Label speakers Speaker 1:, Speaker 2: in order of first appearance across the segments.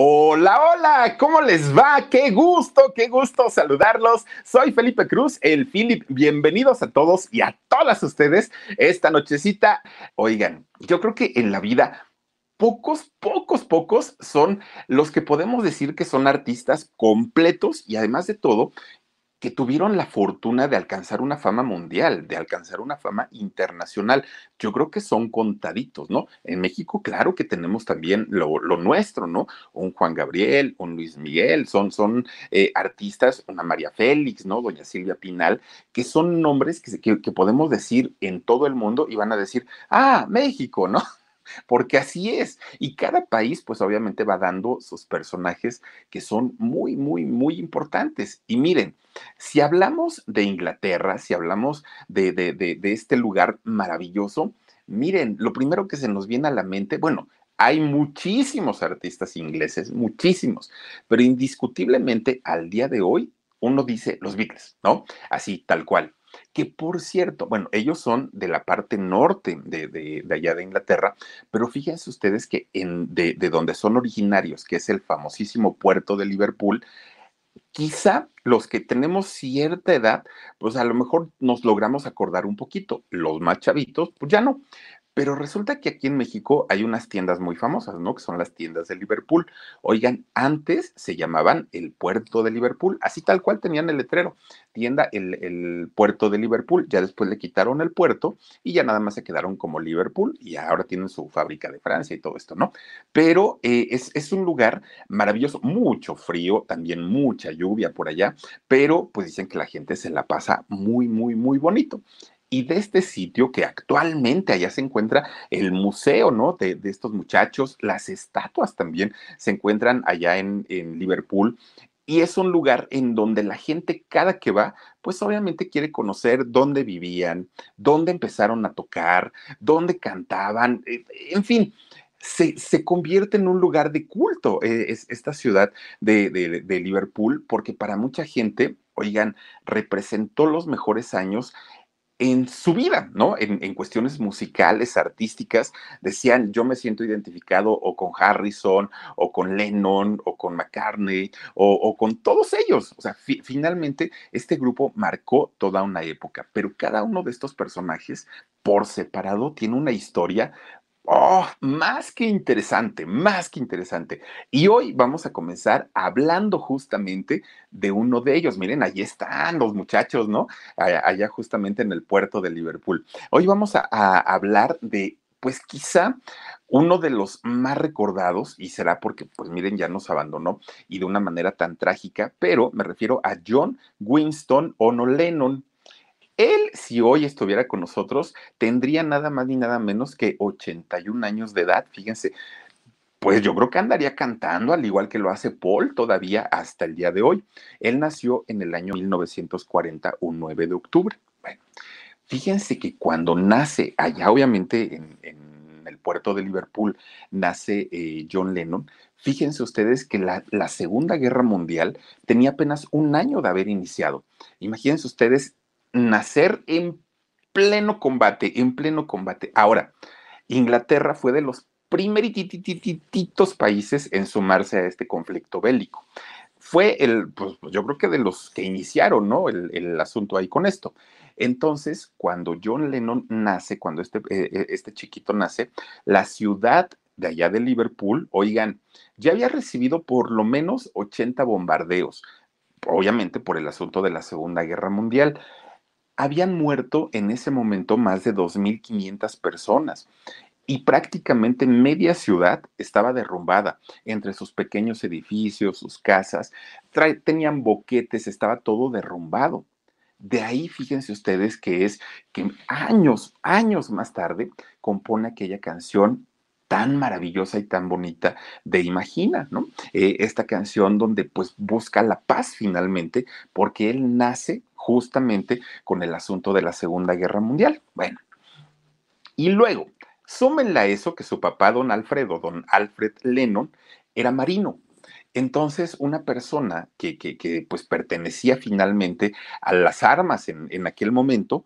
Speaker 1: Hola, hola, ¿cómo les va? Qué gusto, qué gusto saludarlos. Soy Felipe Cruz, el Philip. Bienvenidos a todos y a todas ustedes esta nochecita. Oigan, yo creo que en la vida pocos, pocos, pocos son los que podemos decir que son artistas completos y además de todo, que tuvieron la fortuna de alcanzar una fama mundial, de alcanzar una fama internacional. Yo creo que son contaditos, ¿no? En México, claro que tenemos también lo, lo nuestro, ¿no? Un Juan Gabriel, un Luis Miguel, son, son eh, artistas, una María Félix, ¿no? Doña Silvia Pinal, que son nombres que, que, que podemos decir en todo el mundo y van a decir, ah, México, ¿no? Porque así es. Y cada país, pues obviamente va dando sus personajes que son muy, muy, muy importantes. Y miren, si hablamos de Inglaterra, si hablamos de, este lugar maravilloso, miren, lo primero que se nos viene a la mente, bueno, hay muchísimos artistas ingleses, muchísimos, pero indiscutiblemente al día de hoy uno dice los Beatles, ¿no? Así, tal cual que por cierto, bueno, ellos son de la parte norte de, de, allá de Inglaterra, pero fíjense ustedes que en, de, de donde son originarios, que es el famosísimo puerto de Liverpool, quizá los que tenemos cierta edad, pues a lo mejor nos logramos acordar un poquito. Los más chavitos, pues ya no. Pero resulta que aquí en México hay unas tiendas muy famosas, ¿no? Que son las tiendas de Liverpool. Oigan, antes se llamaban el puerto de Liverpool, así tal cual tenían el letrero, tienda el, el, puerto de Liverpool. Ya después le quitaron el puerto y ya nada más se quedaron como Liverpool y ahora tienen su fábrica de Francia y todo esto, ¿no? Pero eh, es, es un lugar maravilloso, mucho frío, también mucha lluvia por allá, pero pues dicen que la gente se la pasa muy, muy, muy bonito y de este sitio que actualmente allá se encuentra el museo, ¿no? De, de estos muchachos, las estatuas también se encuentran allá en, en, Liverpool. Y es un lugar en donde la gente cada que va, pues obviamente quiere conocer dónde vivían, dónde empezaron a tocar, dónde cantaban, eh, en fin. Se, se convierte en un lugar de culto eh, es, esta ciudad de, de, de Liverpool, porque para mucha gente, oigan, representó los mejores años en su vida, ¿no? En, cuestiones musicales, artísticas, decían, yo me siento identificado o con Harrison, o con Lennon, o con McCartney, o, con todos ellos. O sea, fi finalmente este grupo marcó toda una época, pero cada uno de estos personajes por separado tiene una historia Oh, más que interesante, más que interesante. Y hoy vamos a comenzar hablando justamente de uno de ellos. Miren, ahí están los muchachos, ¿no? Allá justamente en el puerto de Liverpool. Hoy vamos a, hablar de, pues quizá uno de los más recordados, y será porque, pues miren, ya nos abandonó y de una manera tan trágica, pero me refiero a John Winston Ono Lennon. Él, si hoy estuviera con nosotros, tendría nada más ni nada menos que 81 años de edad. Fíjense, pues yo creo que andaría cantando, al igual que lo hace Paul todavía hasta el día de hoy. Él nació en el año 1940, un 9 de octubre. Bueno, fíjense que cuando nace, allá obviamente en, el puerto de Liverpool, nace eh, John Lennon, fíjense ustedes que la, la Segunda Guerra Mundial tenía apenas un año de haber iniciado. Imagínense ustedes nacer en pleno combate, en pleno combate. Ahora, Inglaterra fue de los primerititos países en sumarse a este conflicto bélico. Fue el, pues yo creo que de los que iniciaron, ¿no? El, el asunto ahí con esto. Entonces, cuando John Lennon nace, cuando este, eh, este chiquito nace, la ciudad de allá de Liverpool, oigan, ya había recibido por lo menos 80 bombardeos, obviamente por el asunto de la Segunda Guerra Mundial. Habían muerto en ese momento más de 2.500 personas y prácticamente media ciudad estaba derrumbada entre sus pequeños edificios, sus casas, tenían boquetes, estaba todo derrumbado. De ahí fíjense ustedes que es que años, años más tarde compone aquella canción tan maravillosa y tan bonita de Imagina, ¿no? Eh, esta canción donde pues busca la paz finalmente porque él nace justamente con el asunto de la Segunda Guerra Mundial. Bueno, y luego, súmenla a eso que su papá, don Alfredo, don Alfred Lennon, era marino. Entonces, una persona que, que, pues pertenecía finalmente a las armas en, en aquel momento,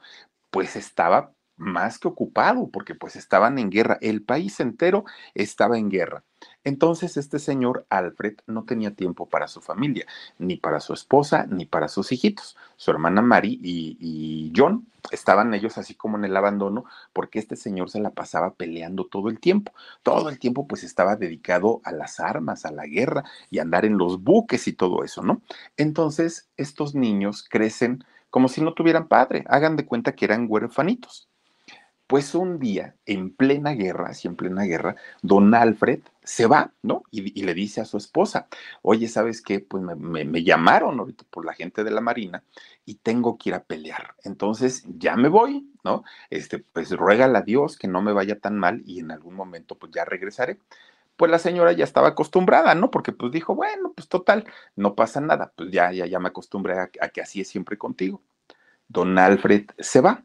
Speaker 1: pues estaba más que ocupado, porque pues estaban en guerra, el país entero estaba en guerra. Entonces este señor Alfred no tenía tiempo para su familia, ni para su esposa, ni para sus hijitos. Su hermana Mary y, John estaban ellos así como en el abandono, porque este señor se la pasaba peleando todo el tiempo. Todo el tiempo pues estaba dedicado a las armas, a la guerra y andar en los buques y todo eso, ¿no? Entonces estos niños crecen como si no tuvieran padre, hagan de cuenta que eran huérfanitos. Pues un día, en plena guerra, así en plena guerra, don Alfred se va, ¿no? Y, le dice a su esposa, oye, ¿sabes qué? Pues me, llamaron ahorita por la gente de la Marina y tengo que ir a pelear. Entonces ya me voy, ¿no? Este, pues ruégale a Dios que no me vaya tan mal y en algún momento pues ya regresaré. Pues la señora ya estaba acostumbrada, ¿no? Porque pues dijo, bueno, pues total, no pasa nada, pues ya, ya, ya me acostumbré a que así es siempre contigo. Don Alfred se va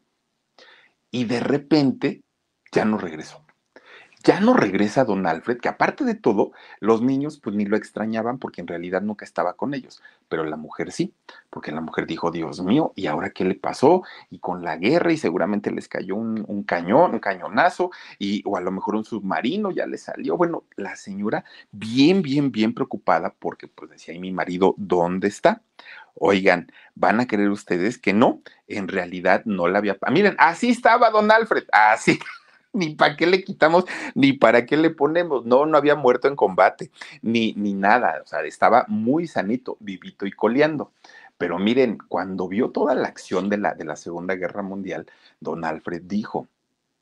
Speaker 1: y de repente ya no regresó. Ya no regresa don Alfred, que aparte de todo, los niños pues ni lo extrañaban porque en realidad nunca estaba con ellos, pero la mujer sí, porque la mujer dijo, Dios mío, ¿y ahora qué le pasó? Y con la guerra y seguramente les cayó un, cañón, un cañonazo, y, o a lo mejor un submarino ya le salió. Bueno, la señora bien, bien, bien preocupada porque pues decía, ¿y mi marido dónde está? Oigan, van a creer ustedes que no, en realidad no la había. Miren, así estaba don Alfred, así. ni para qué le quitamos, ni para qué le ponemos. No, no había muerto en combate, ni, ni nada. O sea, estaba muy sanito, vivito y coleando. Pero miren, cuando vio toda la acción de la, de la Segunda Guerra Mundial, don Alfred dijo,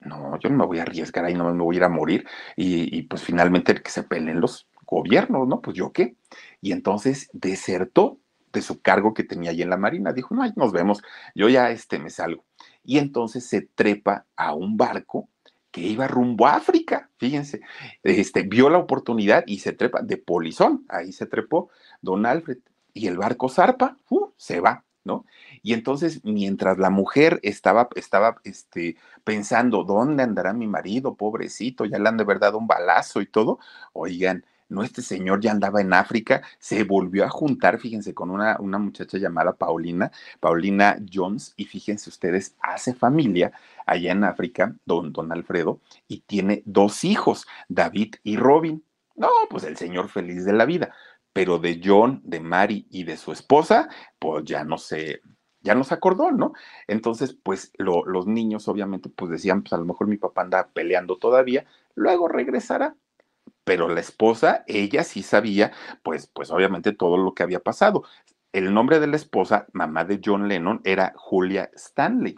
Speaker 1: no, yo no me voy a arriesgar ahí, no me voy a ir a morir. Y, y pues finalmente que se peleen los gobiernos, ¿no? Pues yo qué. Y entonces desertó de su cargo que tenía ahí en la Marina. Dijo, no, nos vemos, yo ya este, me salgo. Y entonces se trepa a un barco que iba rumbo a África, fíjense, este, vio la oportunidad y se trepa de polizón, ahí se trepó don Alfred, y el barco zarpa, se va, ¿no? Y entonces, mientras la mujer estaba, estaba este, pensando, ¿dónde andará mi marido, pobrecito? Ya le han de verdad un balazo y todo, oigan, no, este señor ya andaba en África, se volvió a juntar, fíjense, con una, una muchacha llamada Paulina, Paulina Jones, y fíjense ustedes, hace familia allá en África, don, don Alfredo, y tiene dos hijos, David y Robin. No, pues el señor feliz de la vida, pero de John, de Mary y de su esposa, pues ya no se, ya no se acordó, ¿no? Entonces, pues los niños obviamente pues decían, pues a lo mejor mi papá anda peleando todavía, luego regresará pero la esposa, ella sí sabía, pues, pues obviamente todo lo que había pasado. El nombre de la esposa, mamá de John Lennon, era Julia Stanley.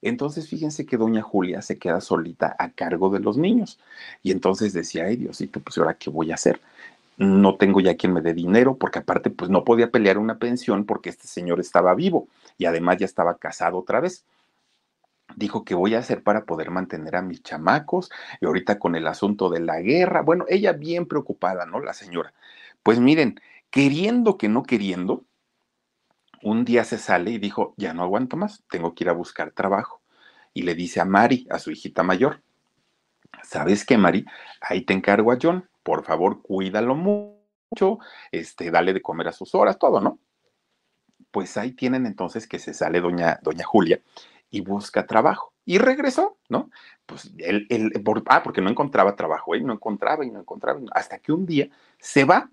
Speaker 1: Entonces, fíjense que doña Julia se queda solita a cargo de los niños. Y entonces decía, ay Diosito, pues ahora qué voy a hacer. No tengo ya quien me dé dinero, porque aparte, pues no podía pelear una pensión porque este señor estaba vivo y además ya estaba casado otra vez dijo que voy a hacer para poder mantener a mis chamacos y ahorita con el asunto de la guerra, bueno, ella bien preocupada, ¿no? La señora. Pues miren, queriendo que no queriendo, un día se sale y dijo, ya no aguanto más, tengo que ir a buscar trabajo. Y le dice a Mari, a su hijita mayor, ¿sabes qué, Mari? Ahí te encargo a John, por favor, cuídalo mucho, este, dale de comer a sus horas, todo, ¿no? Pues ahí tienen entonces que se sale doña, doña Julia y busca trabajo. Y regresó, ¿no? Pues él, ah, porque no encontraba trabajo, él no encontraba y no encontraba, hasta que un día se va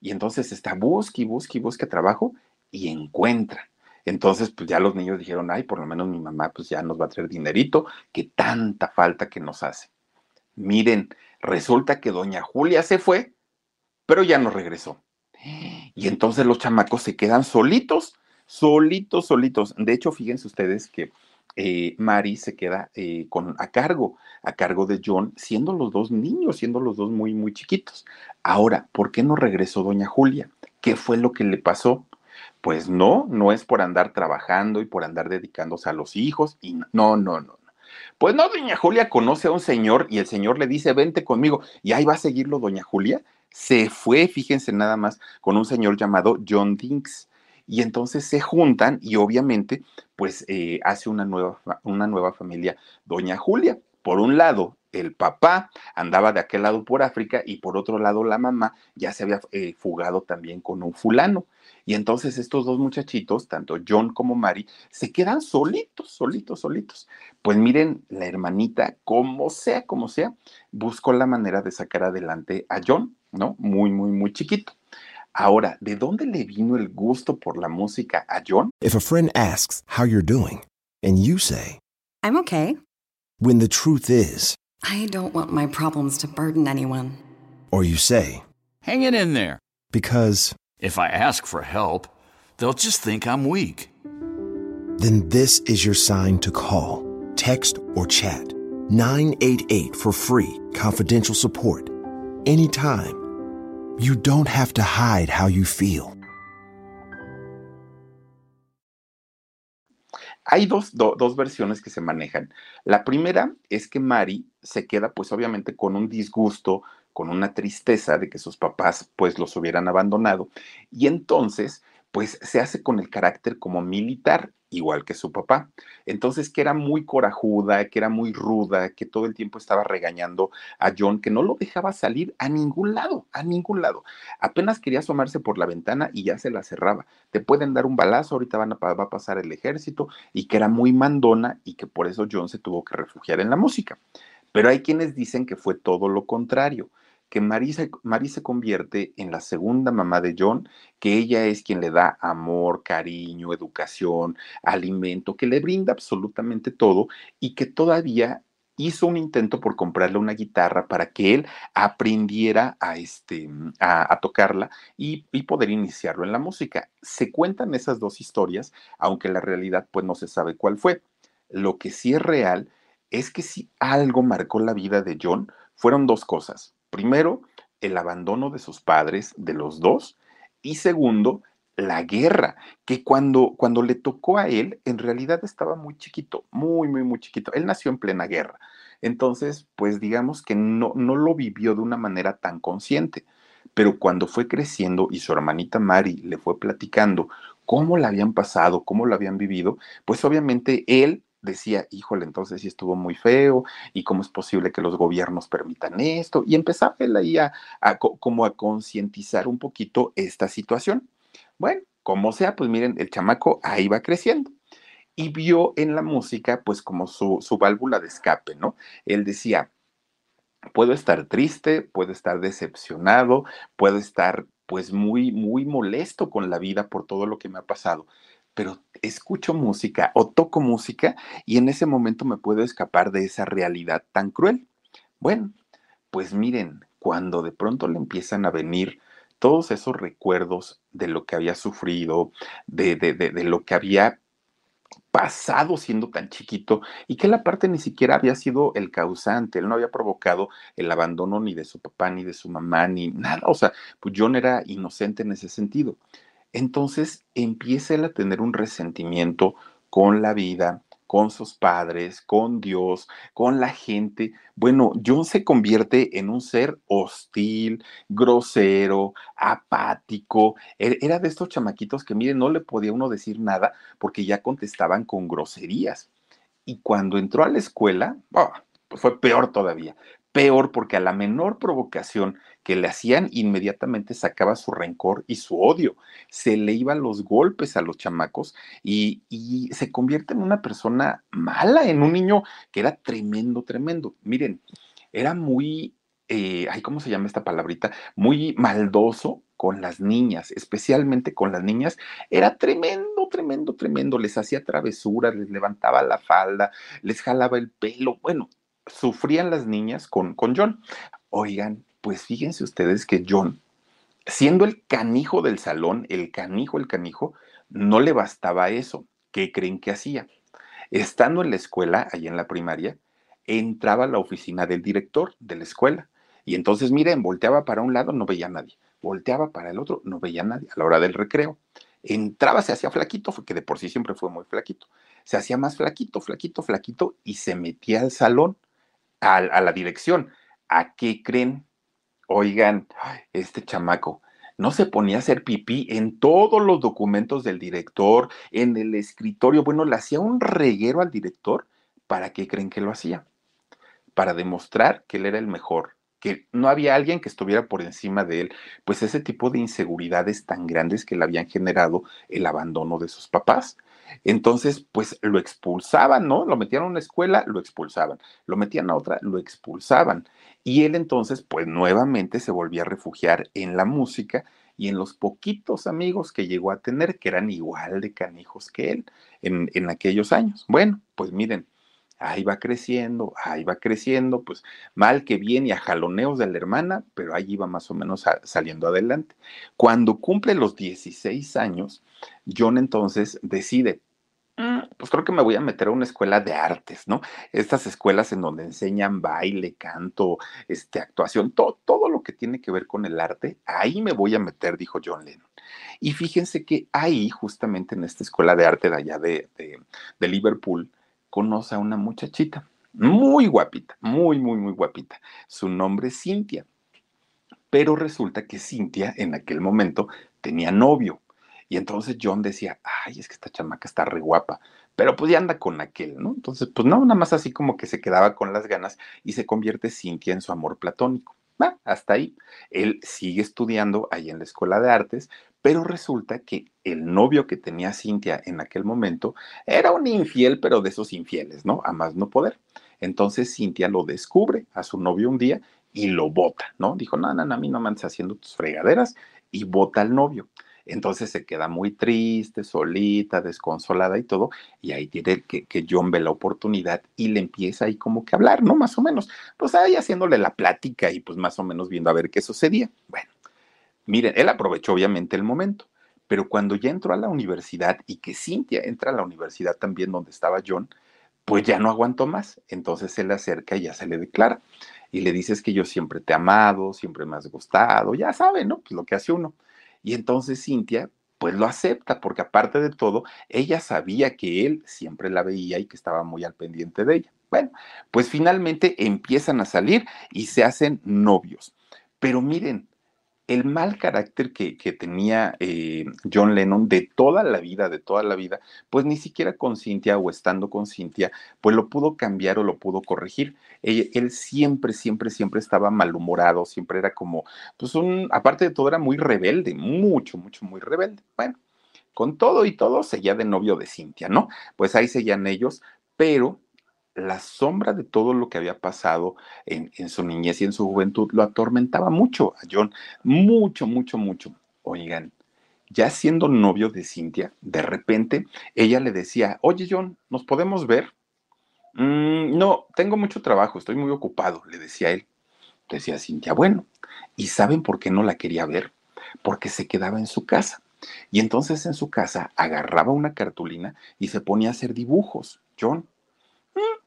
Speaker 1: y entonces está busca y busca y busca trabajo y encuentra. Entonces, pues ya los niños dijeron, ay, por lo menos mi mamá pues ya nos va a traer dinerito, que tanta falta que nos hace. Miren, resulta que doña Julia se fue, pero ya no regresó. Y entonces los chamacos se quedan solitos, solitos, solitos. De hecho, fíjense ustedes que eh, Mari se queda eh, con, a cargo, a cargo de John, siendo los dos niños, siendo los dos muy, muy chiquitos. Ahora, ¿por qué no regresó doña Julia? ¿Qué fue lo que le pasó? Pues no, no es por andar trabajando y por andar dedicándose a los hijos, y no, no, no, no. Pues no, doña Julia conoce a un señor y el señor le dice, vente conmigo, y ahí va a seguirlo doña Julia. Se fue, fíjense nada más, con un señor llamado John Dinks y entonces se juntan y obviamente pues eh, hace una nueva, una nueva familia, Doña Julia. Por un lado, el papá andaba de aquel lado por África y por otro lado la mamá ya se había eh, fugado también con un fulano. Y entonces estos dos muchachitos, tanto John como Mary, se quedan solitos, solitos, solitos. Pues miren, la hermanita, como sea, como sea, buscó la manera de sacar adelante a John, ¿no? Muy, muy, muy chiquito. Ahora, ¿de dónde le vino el gusto por la música a John?
Speaker 2: If a friend asks how you're doing, and you say,
Speaker 3: I'm okay.
Speaker 2: when the truth is,
Speaker 3: I don't want my problems to burden anyone.
Speaker 2: or you say,
Speaker 4: Hang it in there.
Speaker 2: because,
Speaker 4: If I ask for help, they'll just think I'm weak.
Speaker 2: then this is your sign to call, text, or chat 988 for free, confidential support. Anytime. You don't have to hide how you feel.
Speaker 1: Hay dos, do- dos versiones que se manejan. La primera es que Mari se queda pues obviamente con un disgusto, con una tristeza de que sus papás pues los hubieran abandonado y entonces pues se hace con el carácter como militar, igual que su papá. Entonces que era muy corajuda, que era muy ruda, que todo el tiempo estaba regañando a John, que no lo dejaba salir a ningún lado, a ningún lado. Apenas quería asomarse por la ventana y ya se la cerraba. Te pueden dar un balazo, ahorita van va a pasar el ejército y que era muy mandona y que por eso John se tuvo que refugiar en la música. Pero hay quienes dicen que fue todo lo contrario, que Marie se, convierte en la segunda mamá de John, que ella es quien le da amor, cariño, educación, alimento, que le brinda absolutamente todo y que todavía hizo un intento por comprarle una guitarra para que él aprendiera a, este, a tocarla y, y poder iniciarlo en la música. Se cuentan esas dos historias, aunque la realidad pues no se sabe cuál fue. Lo que sí es real es que si algo marcó la vida de John, fueron dos cosas. Primero, el abandono de sus padres, de los dos, y segundo, la guerra, que cuando, cuando le tocó a él, en realidad estaba muy chiquito, muy, muy, muy chiquito. Él nació en plena guerra. Entonces, pues digamos que no, no lo vivió de una manera tan consciente. Pero cuando fue creciendo y su hermanita Mari le fue platicando cómo la habían pasado, cómo lo habían vivido, pues obviamente él decía, híjole, entonces sí estuvo muy feo, y cómo es posible que los gobiernos permitan esto, y empezaba él ahí a, a co- como a concientizar un poquito esta situación. Bueno, como sea, pues miren, el chamaco ahí va creciendo y vio en la música pues como su, su válvula de escape, ¿no? Él decía, puedo estar triste, puedo estar decepcionado, puedo estar pues muy, muy molesto con la vida por todo lo que me ha pasado, pero escucho música o toco música y en ese momento me puedo escapar de esa realidad tan cruel. Bueno, pues miren, cuando de pronto le empiezan a venir todos esos recuerdos de lo que había sufrido, de, de, de, lo que había pasado siendo tan chiquito y que la parte ni siquiera había sido el causante, él no había provocado el abandono ni de su papá, ni de su mamá, ni nada, o sea, pues John era inocente en ese sentido. Entonces empieza él a tener un resentimiento con la vida, con sus padres, con Dios, con la gente. Bueno, John se convierte en un ser hostil, grosero, apático. E- Era de estos chamaquitos que, miren, no le podía uno decir nada porque ya contestaban con groserías. Y cuando entró a la escuela, ah, pues fue peor todavía. Peor porque a la menor provocación que le hacían, inmediatamente sacaba su rencor y su odio. Se le iban los golpes a los chamacos y, se convierte en una persona mala, en un niño que era tremendo, tremendo. Miren, era muy, eh, ay, ¿cómo se llama esta palabrita? Muy maldoso con las niñas, especialmente con las niñas. Era tremendo, tremendo, tremendo. Les hacía travesuras, les levantaba la falda, les jalaba el pelo. Bueno, sufrían las niñas con, con John. Oigan, pues fíjense ustedes que John, siendo el canijo del salón, el canijo, el canijo, no le bastaba eso. ¿Qué creen que hacía? Estando en la escuela, ahí en la primaria, entraba a la oficina del director de la escuela. Y entonces, miren, volteaba para un lado, no veía a nadie. Volteaba para el otro, no veía a nadie a la hora del recreo. Entraba, se hacía flaquito, que de por sí siempre fue muy flaquito. Se hacía más flaquito, flaquito, flaquito y se metía al salón, a, a la dirección. ¿A qué creen? Oigan, este chamaco no se ponía a hacer pipí en todos los documentos del director, en el escritorio. Bueno, le hacía un reguero al director. ¿Para qué creen que lo hacía? Para demostrar que él era el mejor, que no había alguien que estuviera por encima de él. Pues ese tipo de inseguridades tan grandes que le habían generado el abandono de sus papás. Entonces, pues lo expulsaban, ¿no? Lo metían a una escuela, lo expulsaban. Lo metían a otra, lo expulsaban. Y él entonces, pues nuevamente se volvía a refugiar en la música y en los poquitos amigos que llegó a tener, que eran igual de canijos que él en, en aquellos años. Bueno, pues miren, ahí va creciendo, ahí va creciendo, pues mal que bien y a jaloneos de la hermana, pero ahí iba más o menos saliendo adelante. Cuando cumple los 16 años, John entonces decide, mm, pues creo que me voy a meter a una escuela de artes, ¿no? Estas escuelas en donde enseñan baile, canto, este, actuación, todo, todo lo que tiene que ver con el arte, ahí me voy a meter, dijo John Lennon. Y fíjense que ahí, justamente en esta escuela de arte de allá de, de, de Liverpool, conoce a una muchachita, muy guapita, muy, muy, muy guapita. Su nombre es Cintia. Pero resulta que Cintia en aquel momento tenía novio. Y entonces John decía, ay, es que esta chamaca está re guapa, pero pues ya anda con aquel, ¿no? Entonces, pues no, nada más así como que se quedaba con las ganas y se convierte Cintia en su amor platónico. Va, hasta ahí. Él sigue estudiando ahí en la Escuela de Artes, pero resulta que el novio que tenía Cintia en aquel momento era un infiel, pero de esos infieles, ¿no? A más no poder. Entonces Cintia lo descubre a su novio un día y lo bota, ¿no? Dijo, no, no, no, a mí no me andes haciendo tus fregaderas y bota al novio. Entonces se queda muy triste, solita, desconsolada y todo, y ahí tiene que, que, John ve la oportunidad y le empieza ahí como que hablar, ¿no? Más o menos, pues ahí haciéndole la plática y pues más o menos viendo a ver qué sucedía. Bueno, Miren, él aprovechó obviamente el momento, pero cuando ya entró a la universidad y que Cintia entra a la universidad también donde estaba John, pues ya no aguantó más. Entonces se le acerca y ya se le declara. Y le dice es que yo siempre te he amado, siempre me has gustado, ya sabe, ¿no? Pues lo que hace uno. Y entonces Cintia, pues lo acepta, porque aparte de todo, ella sabía que él siempre la veía y que estaba muy al pendiente de ella. Bueno, pues finalmente empiezan a salir y se hacen novios. Pero miren, el mal carácter que, tenía eh, John Lennon de toda la vida, de toda la vida, pues ni siquiera con Cintia o estando con Cintia, pues lo pudo cambiar o lo pudo corregir. Él, él, siempre, siempre, siempre estaba malhumorado, siempre era como, pues un, aparte de todo, era muy rebelde, mucho, mucho, muy rebelde. Bueno, con todo y todo, seguía de novio de Cintia, ¿no? Pues ahí seguían ellos, pero la sombra de todo lo que había pasado en, en, su niñez y en su juventud lo atormentaba mucho a John, mucho, mucho, mucho. Oigan, ya siendo novio de Cintia, de repente ella le decía, oye John, ¿nos podemos ver? Mm, no, tengo mucho trabajo, estoy muy ocupado, le decía él. Decía Cintia, bueno, ¿y saben por qué no la quería ver? Porque se quedaba en su casa. Y entonces en su casa agarraba una cartulina y se ponía a hacer dibujos. John,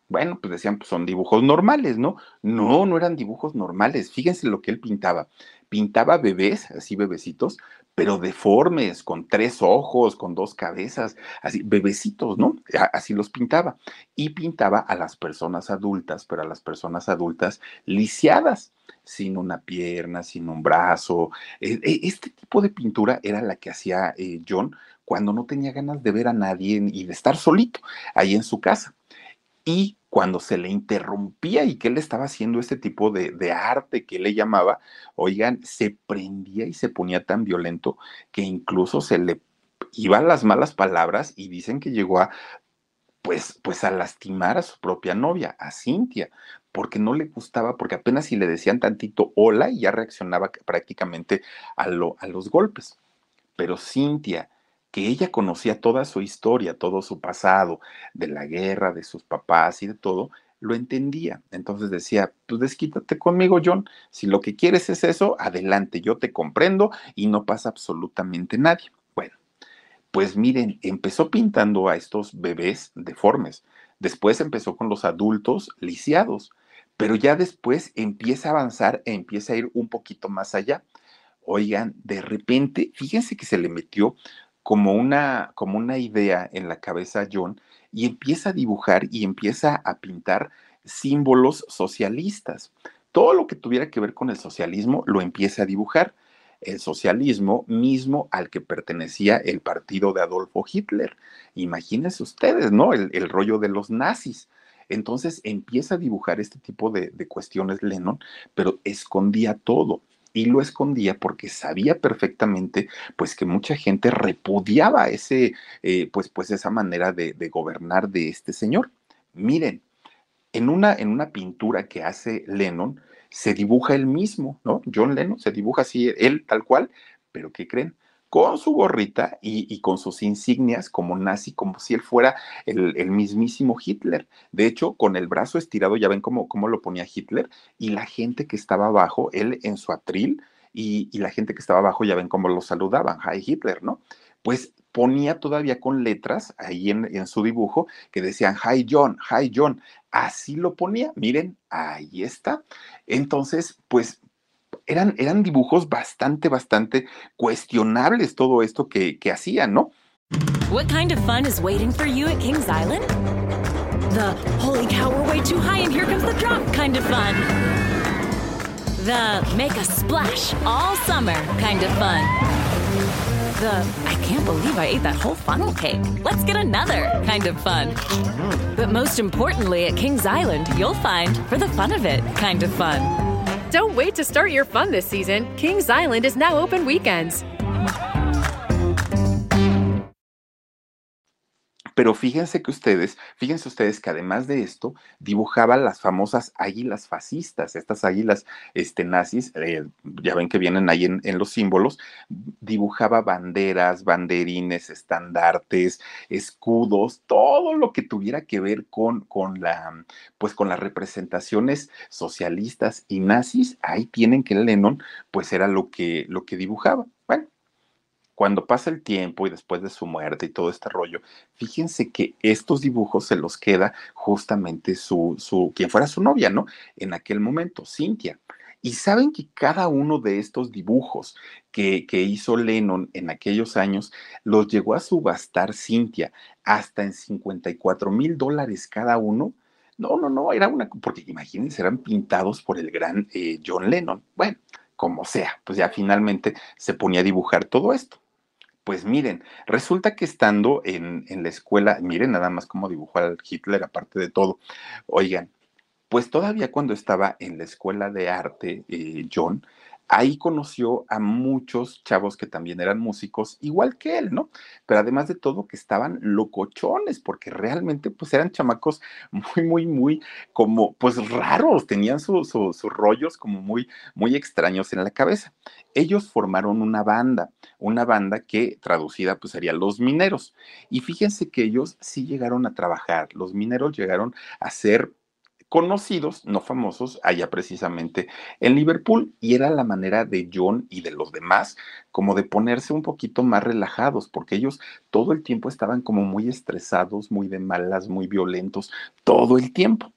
Speaker 1: bueno, pues decían, pues son dibujos normales, ¿no? No, no eran dibujos normales. Fíjense lo que él pintaba. Pintaba bebés, así bebecitos, pero deformes, con tres ojos, con dos cabezas, así, bebecitos, ¿no? Así los pintaba. Y pintaba a las personas adultas, pero a las personas adultas lisiadas, sin una pierna, sin un brazo. E, e, este tipo de pintura era la que hacía eh, John cuando no tenía ganas de ver a nadie y de estar solito ahí en su casa y cuando se le interrumpía y que él estaba haciendo este tipo de, arte que le llamaba, oigan, se prendía y se ponía tan violento que incluso se le iban las malas palabras y dicen que llegó a pues, pues a lastimar a su propia novia, a Cintia, porque no le gustaba, porque apenas si le decían tantito hola y ya reaccionaba prácticamente a, lo, a los golpes. Pero Cintia, que ella conocía toda su historia, todo su pasado, de la guerra, de sus papás y de todo, lo entendía. Entonces decía, pues desquítate conmigo, John. Si lo que quieres es eso, adelante, yo te comprendo y no pasa absolutamente nadie. Bueno, pues miren, empezó pintando a estos bebés deformes. Después empezó con los adultos lisiados, pero ya después empieza a avanzar e empieza a ir un poquito más allá. Oigan, de repente, fíjense que se le metió como una, como una idea en la cabeza a John y empieza a dibujar y empieza a pintar símbolos socialistas. Todo lo que tuviera que ver con el socialismo lo empieza a dibujar. El socialismo mismo al que pertenecía el partido de Adolfo Hitler. Imagínense ustedes, ¿no? El, el rollo de los nazis. Entonces empieza a dibujar este tipo de, de cuestiones Lennon, pero escondía todo y lo escondía porque sabía perfectamente pues que mucha gente repudiaba ese eh, pues pues esa manera de, gobernar de este señor. Miren en una en una pintura que hace Lennon se dibuja él mismo no John Lennon se dibuja así él tal cual pero qué creen con su gorrita y, y, con sus insignias como nazi, como si él fuera el, el, mismísimo Hitler. De hecho, con el brazo estirado, ya ven cómo, cómo lo ponía Hitler, y la gente que estaba abajo, él en su atril, y, y la gente que estaba abajo, ya ven cómo lo saludaban, Hi Hitler, ¿no? Pues ponía todavía con letras ahí en, en, su dibujo que decían Hi John, Hi John. Así lo ponía, miren, ahí está. Entonces, pues eran, eran dibujos bastante, bastante cuestionables todo esto que, que hacían, ¿no?
Speaker 5: What kind of fun is waiting for you at Kings Island? The holy cow, we're way too high and here comes the drop kind of fun. The make a splash all summer kind of fun. The I can't believe I ate that whole funnel cake. Let's get another kind of fun. Mm-hmm. But most importantly, at Kings Island, you'll find for the fun of it kind of fun.
Speaker 6: Don't wait to start your fun this season. Kings Island is now open weekends.
Speaker 1: Pero fíjense que ustedes, fíjense ustedes que además de esto, dibujaba las famosas águilas fascistas, estas águilas este, nazis, eh, ya ven que vienen ahí en, en, los símbolos, dibujaba banderas, banderines, estandartes, escudos, todo lo que tuviera que ver con, con la, pues con las representaciones socialistas y nazis, ahí tienen que Lennon, pues era lo que, lo que dibujaba. Cuando pasa el tiempo y después de su muerte y todo este rollo, fíjense que estos dibujos se los queda justamente su, su, quien fuera su novia, ¿no? En aquel momento, Cintia. Y saben que cada uno de estos dibujos que, que, hizo Lennon en aquellos años los llegó a subastar Cintia hasta en 54 mil dólares cada uno. No, no, no, era una, porque imagínense, eran pintados por el gran eh, John Lennon. Bueno, como sea, pues ya finalmente se ponía a dibujar todo esto. Pues miren, resulta que estando en, en, la escuela, miren nada más cómo dibujó al Hitler, aparte de todo. Oigan, pues todavía cuando estaba en la escuela de arte, eh, John, ahí conoció a muchos chavos que también eran músicos, igual que él, ¿no? Pero además de todo, que estaban locochones, porque realmente pues eran chamacos muy, muy, muy como pues raros, tenían sus su, su rollos como muy, muy extraños en la cabeza. Ellos formaron una banda, una banda que traducida pues sería Los Mineros. Y fíjense que ellos sí llegaron a trabajar, los mineros llegaron a ser conocidos, no famosos, allá precisamente en Liverpool, y era la manera de John y de los demás como de ponerse un poquito más relajados, porque ellos todo el tiempo estaban como muy estresados, muy de malas, muy violentos, todo el tiempo.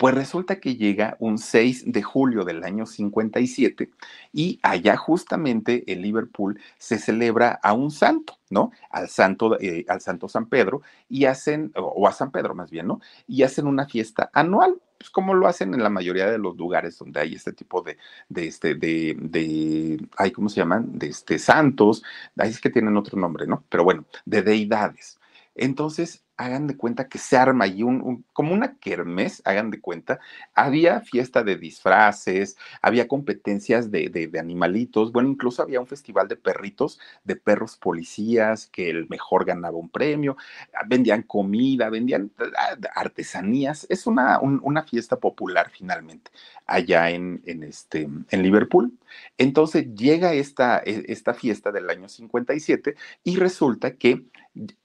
Speaker 1: Pues resulta que llega un 6 de julio del año 57 y allá justamente en Liverpool se celebra a un santo, ¿no? Al santo, eh, al santo San Pedro y hacen, o a San Pedro más bien, ¿no? Y hacen una fiesta anual, pues como lo hacen en la mayoría de los lugares donde hay este tipo de, de este, de, de, ¿cómo se llaman? De este, santos, ahí es que tienen otro nombre, ¿no? Pero bueno, de deidades. Entonces, hagan de cuenta que se arma ahí un, como una kermés, hagan de cuenta. Había fiesta de disfraces, había competencias de, de, animalitos, bueno, incluso había un festival de perritos, de perros policías, que el mejor ganaba un premio, vendían comida, vendían ah, artesanías. Es una, un, una fiesta popular finalmente allá en, en, este, en Liverpool. Entonces llega esta, e, esta fiesta del año 57 y resulta que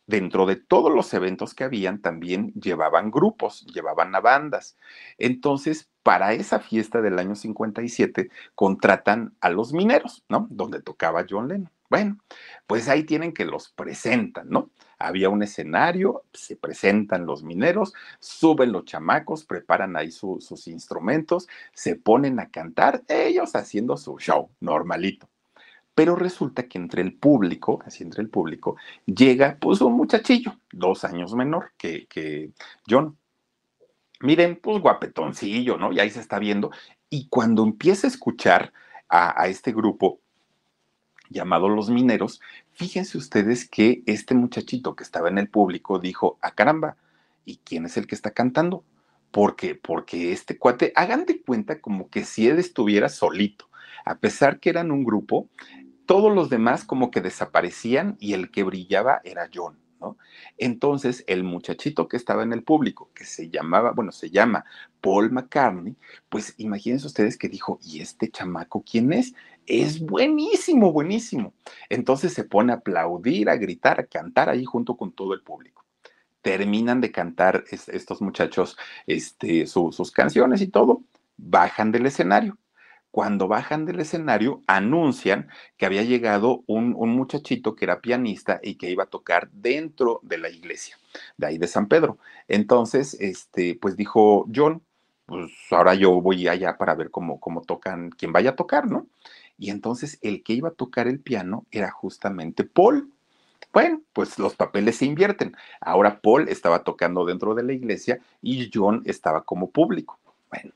Speaker 1: dentro de todos los eventos que habían también llevaban grupos, llevaban a bandas. Entonces, para esa fiesta del año 57 contratan a los mineros, ¿no? Donde tocaba John Lennon. Bueno, pues ahí tienen que los presentan, ¿no? Había un escenario, se presentan los mineros, suben los chamacos, preparan ahí sus instrumentos, se ponen a cantar, ellos haciendo su show normalito. Pero resulta que entre el público, así entre el público, llega pues un muchachillo, dos años menor que, John. Miren, pues guapetoncillo, ¿no? Y ahí se está viendo. Y cuando empieza a escuchar a, a este grupo, llamado Los Mineros, fíjense ustedes que este muchachito que estaba en el público dijo, a ah, caramba, ¿y quién es el que está cantando? Porque, porque este cuate, hagan de cuenta como que si él estuviera solito, a pesar que eran un grupo, todos los demás como que desaparecían y el que brillaba era John. ¿no? Entonces, el muchachito que estaba en el público, que se llamaba, bueno, se llama Paul McCartney, pues imagínense ustedes que dijo, ¿y este chamaco quién es? Es buenísimo, buenísimo. Entonces se pone a aplaudir, a gritar, a cantar ahí junto con todo el público. Terminan de cantar estos muchachos este, sus canciones y todo, bajan del escenario cuando bajan del escenario, anuncian que había llegado un, muchachito que era pianista y que iba a tocar dentro de la iglesia, de ahí de San Pedro. Entonces, este, pues dijo John, pues ahora yo voy allá para ver cómo, cómo tocan, quién vaya a tocar, ¿no? Y entonces el que iba a tocar el piano era justamente Paul. Bueno, pues los papeles se invierten. Ahora Paul estaba tocando dentro de la iglesia y John estaba como público. Bueno,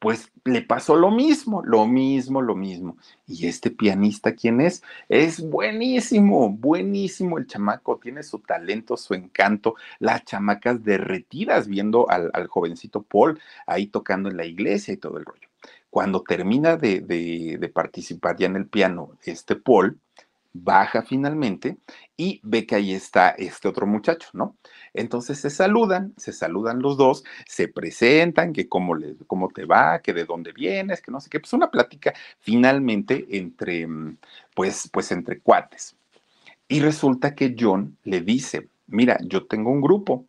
Speaker 1: pues le pasó lo mismo, lo mismo, lo mismo. ¿Y este pianista quién es? Es buenísimo, buenísimo el chamaco, tiene su talento, su encanto, las chamacas derretidas viendo al, jovencito Paul ahí tocando en la iglesia y todo el rollo. Cuando termina de, de participar ya en el piano, este Paul, baja finalmente y ve que ahí está este otro muchacho, ¿no? Entonces se saludan, se saludan los dos, se presentan, que cómo, le, cómo te va, que de dónde vienes, que no sé qué, pues una plática finalmente entre, mm, pues, pues entre cuates. Y resulta que John le dice, mira, yo tengo un grupo,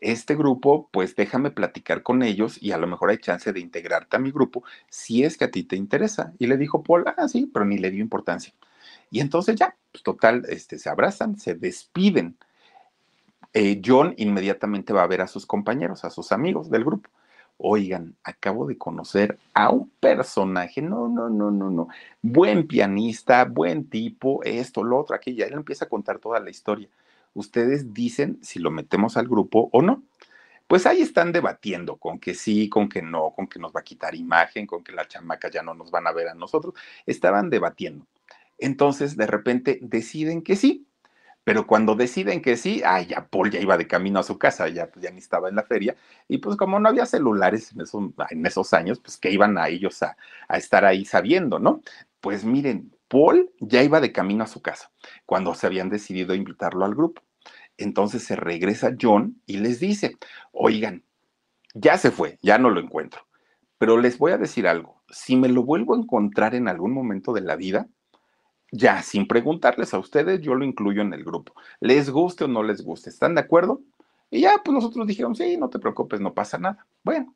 Speaker 1: este grupo, pues déjame platicar con ellos y a lo mejor hay chance de integrarte a mi grupo si es que a ti te interesa. Y le dijo Paul, ah, sí, pero ni le dio importancia. Y entonces ya, pues total, este, se abrazan, se despiden. Eh, John inmediatamente va a ver a sus compañeros, a sus amigos del grupo. Oigan, acabo de conocer a un personaje, no, no, no, no, no, buen pianista, buen tipo, esto, lo otro, ya él empieza a contar toda la historia. Ustedes dicen si lo metemos al grupo o no. Pues ahí están debatiendo con que sí, con que no, con que nos va a quitar imagen, con que las chamacas ya no nos van a ver a nosotros. Estaban debatiendo. Entonces, de repente deciden que sí. Pero cuando deciden que sí, ay, ya Paul ya iba de camino a su casa, ya, ya ni estaba en la feria. Y pues como no había celulares en esos, en esos años, pues que iban a ellos a, a estar ahí sabiendo, ¿no? Pues miren, Paul ya iba de camino a su casa cuando se habían decidido invitarlo al grupo. Entonces se regresa John y les dice, oigan, ya se fue, ya no lo encuentro. Pero les voy a decir algo, si me lo vuelvo a encontrar en algún momento de la vida, ya sin preguntarles a ustedes, yo lo incluyo en el grupo. Les guste o no les guste, ¿están de acuerdo? Y ya, pues nosotros dijeron, sí, no te preocupes, no pasa nada. Bueno,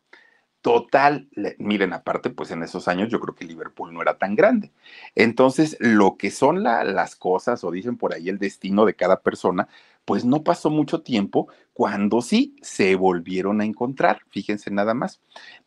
Speaker 1: total, miren, aparte, pues en esos años yo creo que Liverpool no era tan grande. Entonces, lo que son las cosas, o dicen por ahí el destino de cada persona, pues no pasó mucho tiempo cuando sí se volvieron a encontrar, fíjense nada más.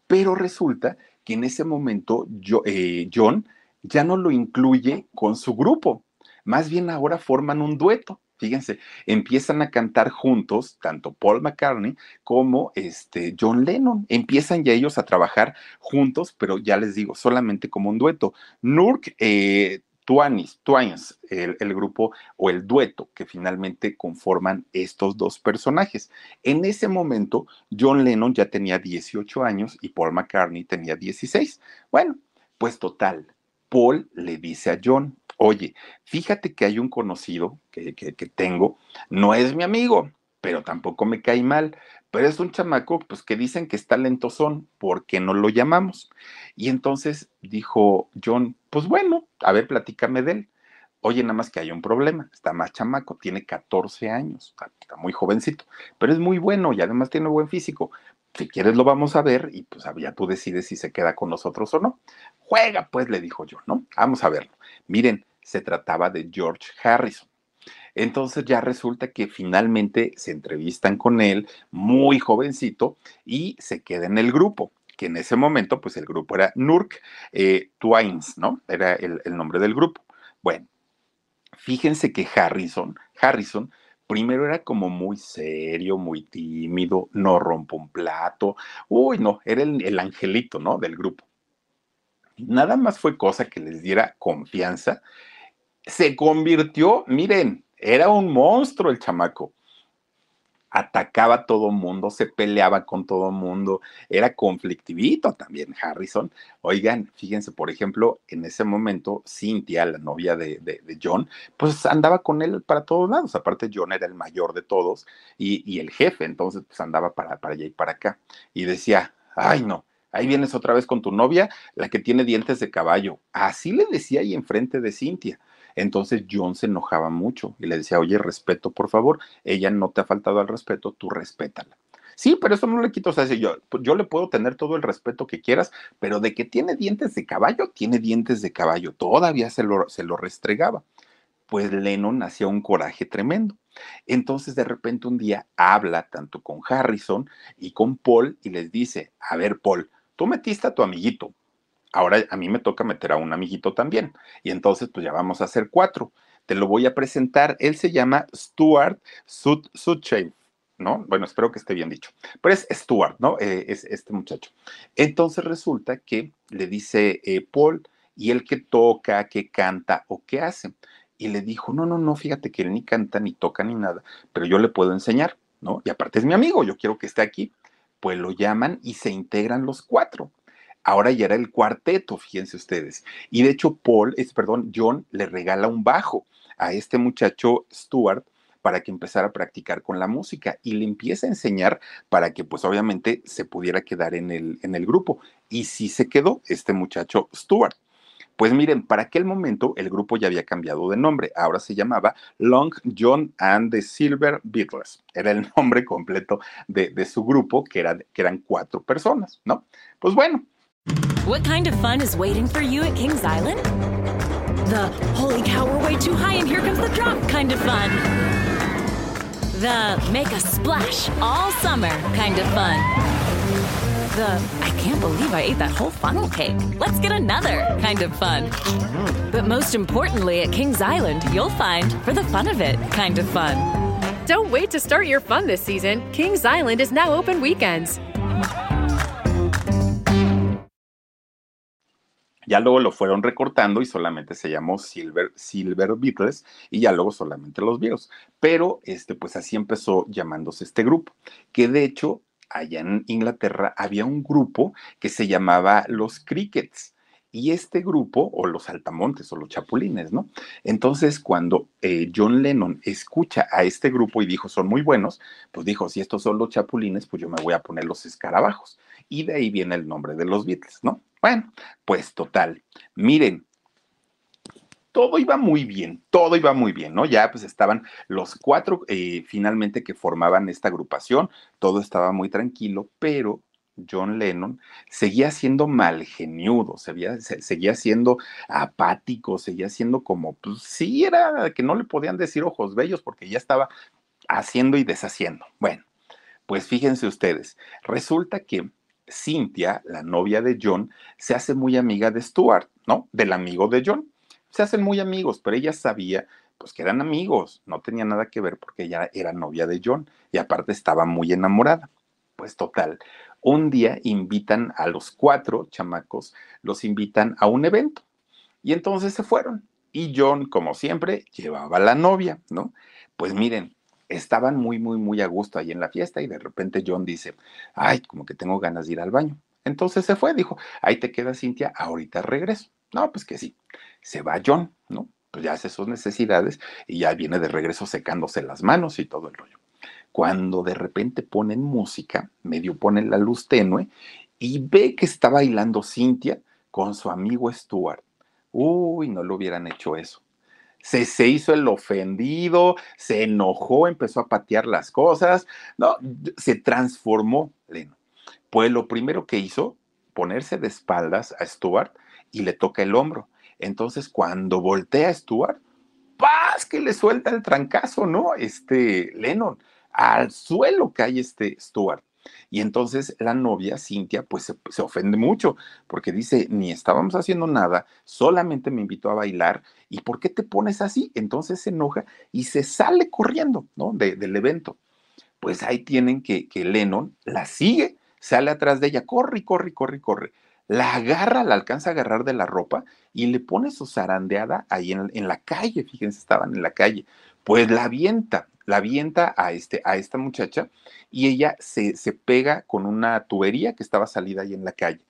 Speaker 1: Pero resulta que en ese momento eh, John ya no lo incluye con su grupo. Más bien ahora forman un dueto. Fíjense, empiezan a cantar juntos, tanto Paul McCartney como este John Lennon. Empiezan ya ellos a trabajar juntos, pero ya les digo, solamente como un dueto. Nurk eh, Twanis, Twins, el, el, grupo o el dueto que finalmente conforman estos dos personajes. En ese momento, John Lennon ya tenía 18 años y Paul McCartney tenía 16. Bueno, pues total, Paul le dice a John, oye, fíjate que hay un conocido que, tengo, no es mi amigo, pero tampoco me cae mal, pero es un chamaco, pues que dicen que es talentosón, ¿por qué no lo llamamos? Y entonces dijo John, pues bueno, a ver, platícame de él. Oye, nada más que hay un problema, está más chamaco, tiene 14 años, está, muy jovencito, pero es muy bueno y además tiene buen físico. Si quieres lo vamos a ver y pues ya tú decides si se queda con nosotros o no. Juega, pues, le dijo yo, ¿no? Vamos a verlo. Miren, se trataba de George Harrison. Entonces ya resulta que finalmente se entrevistan con él, muy jovencito, y se queda en el grupo que en ese momento, pues el grupo era Nurk eh, Twines, ¿no? Era el, el nombre del grupo. Bueno, fíjense que Harrison, Harrison, primero era como muy serio, muy tímido, no rompo un plato, uy, no, era el, el, angelito, ¿no? Del grupo. Nada más fue cosa que les diera confianza. Se convirtió, miren, era un monstruo el chamaco. Atacaba a todo mundo, se peleaba con todo mundo, era conflictivito también Harrison. Oigan, fíjense, por ejemplo, en ese momento, Cynthia, la novia de, de, John, pues andaba con él para todos lados. Aparte, John era el mayor de todos y, y el jefe, entonces pues andaba para, para allá y para acá. Y decía, ay no, ahí vienes otra vez con tu novia, la que tiene dientes de caballo. Así le decía ahí enfrente de Cintia. Entonces John se enojaba mucho y le decía, oye, respeto, por favor, ella no te ha faltado al respeto, tú respétala. Sí, pero eso no le quito, o sea, yo, yo le puedo tener todo el respeto que quieras, pero de que tiene dientes de caballo, tiene dientes de caballo, todavía se lo, se lo restregaba. Pues Lennon hacía un coraje tremendo. Entonces de repente un día habla tanto con Harrison y con Paul y les dice, a ver, Paul, tú metiste a tu amiguito, ahora a mí me toca meter a un amiguito también. Y entonces, pues ya vamos a hacer cuatro. Te lo voy a presentar. Él se llama Stuart Sutshave, ¿no? Bueno, espero que esté bien dicho. Pero es Stuart, ¿no? Eh, es este muchacho. Entonces resulta que le dice eh, Paul, ¿y él qué toca, qué canta o qué hace? Y le dijo, no, no, no, fíjate que él ni canta, ni toca, ni nada, pero yo le puedo enseñar, ¿no? Y aparte es mi amigo, yo quiero que esté aquí. Pues lo llaman y se integran los cuatro ahora ya era el cuarteto, fíjense ustedes. Y de hecho, Paul, es, perdón, John le regala un bajo a este muchacho Stuart para que empezara a practicar con la música y le empieza a enseñar para que pues obviamente se pudiera quedar en el, en el grupo. Y sí se quedó este muchacho Stuart. Pues miren, para aquel momento el grupo ya había cambiado de nombre, ahora se llamaba Long John and the Silver Beatles. Era el nombre completo de, de su grupo, que, que eran cuatro personas, ¿no? Pues bueno,
Speaker 5: What kind of fun is waiting for you at Kings Island? The holy cow, we're way too high and here comes the drop kind of fun. The make a splash all summer kind of fun. The I can't believe I ate that whole funnel cake. Let's get another kind of fun. But most importantly, at Kings Island, you'll find for the fun of it kind of fun.
Speaker 6: Don't wait to start your fun this season. Kings Island is now open weekends.
Speaker 1: Ya luego lo fueron recortando y solamente se llamó Silver, Silver Beatles y ya luego solamente los Beatles. Pero este, pues así empezó llamándose este grupo, que de hecho allá en Inglaterra había un grupo que se llamaba los Crickets. Y este grupo, o los altamontes, o los chapulines, ¿no? Entonces, cuando eh, John Lennon escucha a este grupo y dijo, son muy buenos, pues dijo, si estos son los chapulines, pues yo me voy a poner los escarabajos. Y de ahí viene el nombre de los Beatles, ¿no? Bueno, pues total. Miren, todo iba muy bien, todo iba muy bien, ¿no? Ya pues estaban los cuatro eh, finalmente que formaban esta agrupación, todo estaba muy tranquilo, pero John Lennon seguía siendo malgeniudo, seguía, seguía siendo apático, seguía siendo como, pues sí, era que no le podían decir ojos bellos porque ya estaba haciendo y deshaciendo. Bueno, pues fíjense ustedes, resulta que Cynthia, la novia de John, se hace muy amiga de Stuart, ¿no? Del amigo de John. Se hacen muy amigos, pero ella sabía pues que eran amigos, no tenía nada que ver porque ella era novia de John y aparte estaba muy enamorada. Pues total, un día invitan a los cuatro chamacos, los invitan a un evento y entonces se fueron. Y John, como siempre, llevaba a la novia, ¿no? Pues miren, estaban muy, muy, muy a gusto ahí en la fiesta y de repente John dice, ay, como que tengo ganas de ir al baño. Entonces se fue, dijo, ahí te queda Cintia, ahorita regreso. No, pues que sí. Se va John, ¿no? Pues ya hace sus necesidades y ya viene de regreso secándose las manos y todo el rollo. cuando de repente ponen música, medio ponen la luz tenue y ve que está bailando Cintia con su amigo Stuart. Uy, no lo hubieran hecho eso. Se, se hizo el ofendido, se enojó, empezó a patear las cosas, no, se transformó, Leno. Pues lo primero que hizo, ponerse de espaldas a Stuart y le toca el hombro. Entonces, cuando voltea a Stuart, ¡paz! que le suelta el trancazo, ¿no? Este Lennon, al suelo cae este Stuart. Y entonces la novia, Cintia, pues se, ofende mucho, porque dice, ni estábamos haciendo nada, solamente me invitó a bailar, ¿y por qué te pones así? Entonces se enoja y se sale corriendo, ¿no? De, del evento. Pues ahí tienen que, que Lennon la sigue, sale atrás de ella, corre, corre, corre, corre. La agarra, la alcanza a agarrar de la ropa y le pone su zarandeada ahí en, en la calle, fíjense, estaban en la calle. Pues la avienta, la avienta a, este, a esta muchacha y ella se, se, pega con una tubería que estaba salida ahí en la calle.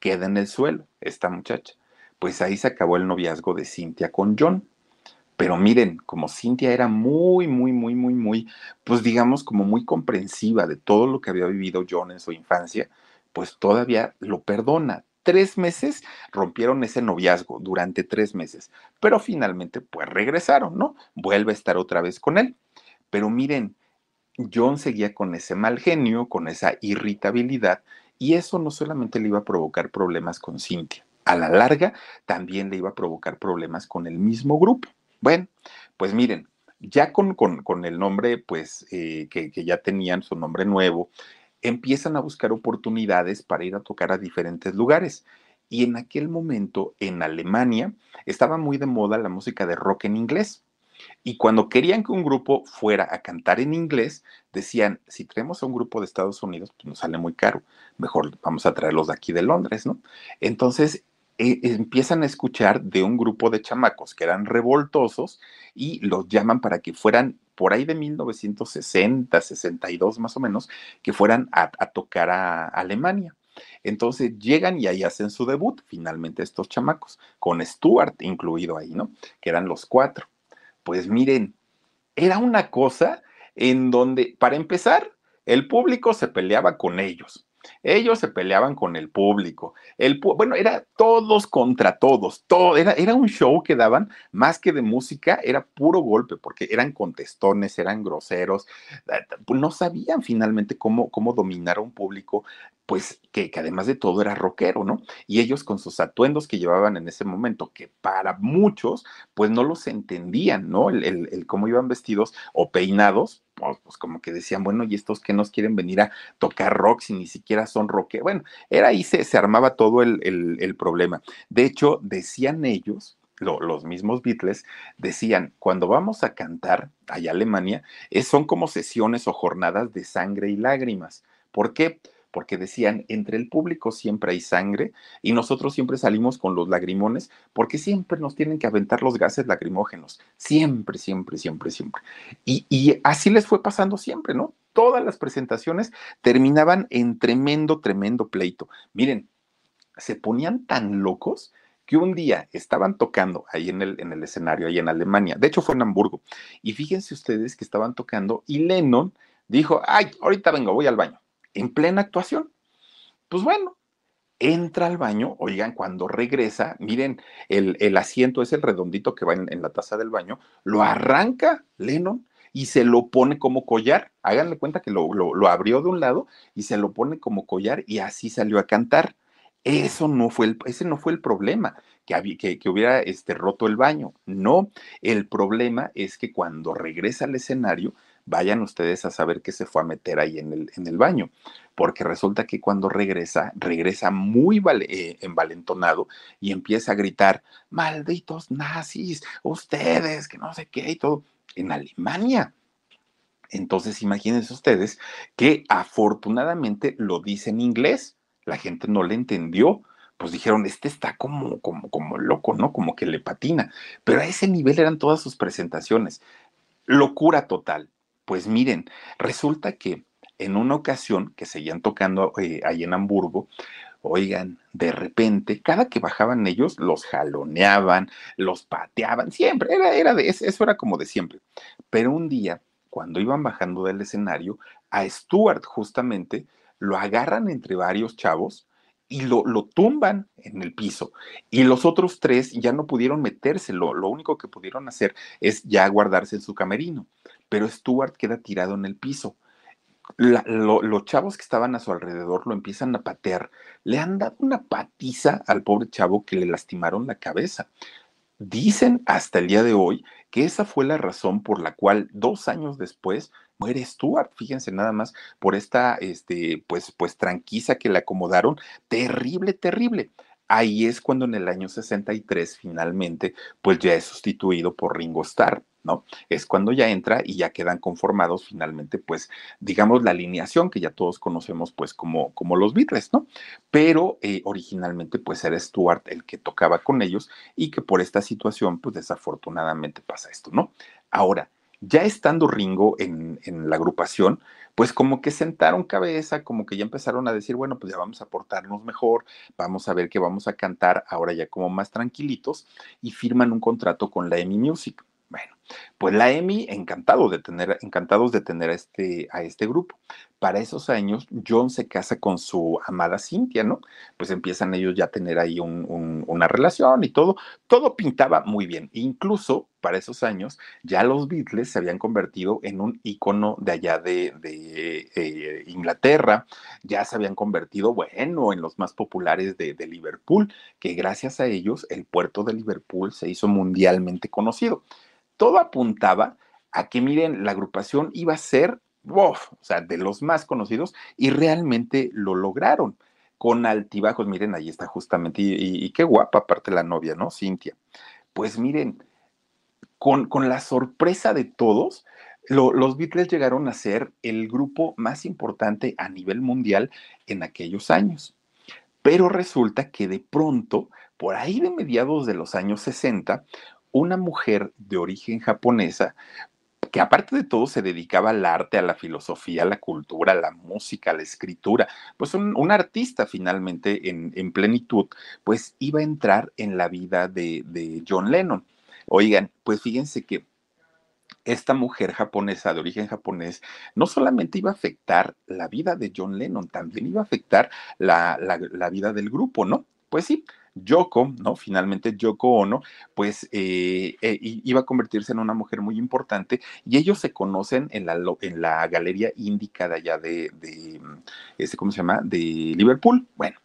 Speaker 1: Queda en el suelo esta muchacha. Pues ahí se acabó el noviazgo de Cintia con John. Pero miren, como Cintia era muy, muy, muy, muy, muy, pues digamos como muy comprensiva de todo lo que había vivido John en su infancia, pues todavía lo perdona. Tres meses rompieron ese noviazgo durante tres meses, pero finalmente pues regresaron, ¿no? Vuelve a estar otra vez con él. Pero miren, John seguía con ese mal genio, con esa irritabilidad, y eso no solamente le iba a provocar problemas con Cintia, a la larga también le iba a provocar problemas con el mismo grupo. Bueno, pues miren, ya con, con, con el nombre, pues, eh, que, que ya tenían su nombre nuevo, empiezan a buscar oportunidades para ir a tocar a diferentes lugares. Y en aquel momento, en Alemania, estaba muy de moda la música de rock en inglés. Y cuando querían que un grupo fuera a cantar en inglés, decían, si traemos a un grupo de Estados Unidos, pues nos sale muy caro, mejor vamos a traerlos de aquí de Londres, ¿no? Entonces eh, empiezan a escuchar de un grupo de chamacos que eran revoltosos y los llaman para que fueran por ahí de 1960, 62 más o menos, que fueran a, a tocar a, Alemania. Entonces llegan y ahí hacen su debut, finalmente estos chamacos, con Stuart incluido ahí, ¿no? Que eran los cuatro. Pues miren, era una cosa en donde, para empezar, el público se peleaba con ellos. Ellos se peleaban con el público. El, bueno, era todos contra todos. Todo, era, era un show que daban, más que de música, era puro golpe, porque eran contestones, eran groseros. No sabían finalmente cómo, cómo dominar a un público pues que, además de todo era rockero, ¿no? Y ellos con sus atuendos que llevaban en ese momento, que para muchos, pues no los entendían, ¿no? El, el, el cómo iban vestidos o peinados, pues, pues, como que decían, bueno, ¿y estos que nos quieren venir a tocar rock si ni siquiera son rockeros? Bueno, era ahí se, se armaba todo el, el, problema. De hecho, decían ellos, lo, los mismos Beatles decían, cuando vamos a cantar allá Alemania, es, son como sesiones o jornadas de sangre y lágrimas. ¿Por qué? porque decían, entre el público siempre hay sangre y nosotros siempre salimos con los lagrimones porque siempre nos tienen que aventar los gases lacrimógenos, siempre, siempre, siempre, siempre. Y, y así les fue pasando siempre, ¿no? Todas las presentaciones terminaban en tremendo, tremendo pleito. Miren, se ponían tan locos que un día estaban tocando ahí en el, en el escenario, ahí en Alemania, de hecho fue en Hamburgo, y fíjense ustedes que estaban tocando y Lennon dijo, ay, ahorita vengo, voy al baño en plena actuación. Pues bueno, entra al baño, oigan, cuando regresa, miren, el, el asiento es el redondito que va en, la taza del baño, lo arranca Lennon y se lo pone como collar. Háganle cuenta que lo, lo, lo abrió de un lado y se lo pone como collar y así salió a cantar. Eso no fue el, ese no fue el problema, que, había, que, que, hubiera este, roto el baño. No, el problema es que cuando regresa al escenario, vayan ustedes a saber qué se fue a meter ahí en el, en el baño, porque resulta que cuando regresa, regresa muy eh, envalentonado y empieza a gritar, malditos nazis, ustedes, que no sé qué y todo, en Alemania. Entonces imagínense ustedes que afortunadamente lo dice en inglés, la gente no le entendió, pues dijeron, este está como, como, como loco, ¿no? Como que le patina. Pero a ese nivel eran todas sus presentaciones. Locura total. Pues miren, resulta que en una ocasión que seguían tocando eh, ahí en Hamburgo, oigan, de repente, cada que bajaban ellos, los jaloneaban, los pateaban, siempre, era, era de, eso era como de siempre. Pero un día cuando iban bajando del escenario, a Stuart justamente lo agarran entre varios chavos y lo, lo, tumban en el piso. Y los otros tres ya no pudieron meterse, lo, lo, único que pudieron hacer es ya guardarse en su camerino. Pero Stuart queda tirado en el piso. Los chavos que estaban a su alrededor lo empiezan a patear. Le han dado una patiza al pobre chavo que le lastimaron la cabeza. Dicen hasta el día de hoy que esa fue la razón por la cual dos años después muere Stuart, fíjense nada más, por esta, este, pues, pues tranquiza que le acomodaron, terrible, terrible. Ahí es cuando en el año 63 finalmente, pues ya es sustituido por Ringo Starr, ¿no? Es cuando ya entra y ya quedan conformados finalmente, pues, digamos, la alineación que ya todos conocemos, pues, como, como los Beatles, ¿no? Pero eh, originalmente, pues, era Stuart el que tocaba con ellos y que por esta situación, pues, desafortunadamente pasa esto, ¿no? Ahora, ya estando Ringo en, en, la agrupación, pues como que sentaron cabeza, como que ya empezaron a decir, bueno, pues ya vamos a portarnos mejor, vamos a ver qué vamos a cantar ahora ya como más tranquilitos y firman un contrato con la EMI Music. Bueno, pues la EMI encantado de tener, encantados de tener a este, a este grupo. Para esos años, John se casa con su amada Cintia, ¿no? Pues empiezan ellos ya a tener ahí un, un, una relación y todo. Todo pintaba muy bien. Incluso para esos años, ya los Beatles se habían convertido en un icono de allá de, eh, Inglaterra. Ya se habían convertido, bueno, en los más populares de Liverpool, que gracias a ellos el puerto de Liverpool se hizo mundialmente conocido todo apuntaba a que, miren, la agrupación iba a ser, o sea, de los más conocidos y realmente lo lograron con altibajos. Miren, ahí está justamente, y, qué guapa, aparte la novia, ¿no? Cintia. Pues miren, con, con la sorpresa de todos, lo, los Beatles llegaron a ser el grupo más importante a nivel mundial en aquellos años. Pero resulta que de pronto, por ahí de mediados de los años 60, una mujer de origen japonesa que aparte de todo se dedicaba al arte, a la filosofía, a la cultura, a la música, a la escritura, pues un, artista finalmente en, en, plenitud, pues iba a entrar en la vida de, John Lennon. Oigan, pues fíjense que esta mujer japonesa de origen japonés no solamente iba a afectar la vida de John Lennon, también iba a afectar la vida del grupo, ¿no? Pues sí, Yoko, ¿no? Finalmente Yoko Ono, pues eh, eh, iba a convertirse en una mujer muy importante y ellos se conocen en la, en la galería índica de allá de, de, este, ¿cómo se llama? De Liverpool. Bueno,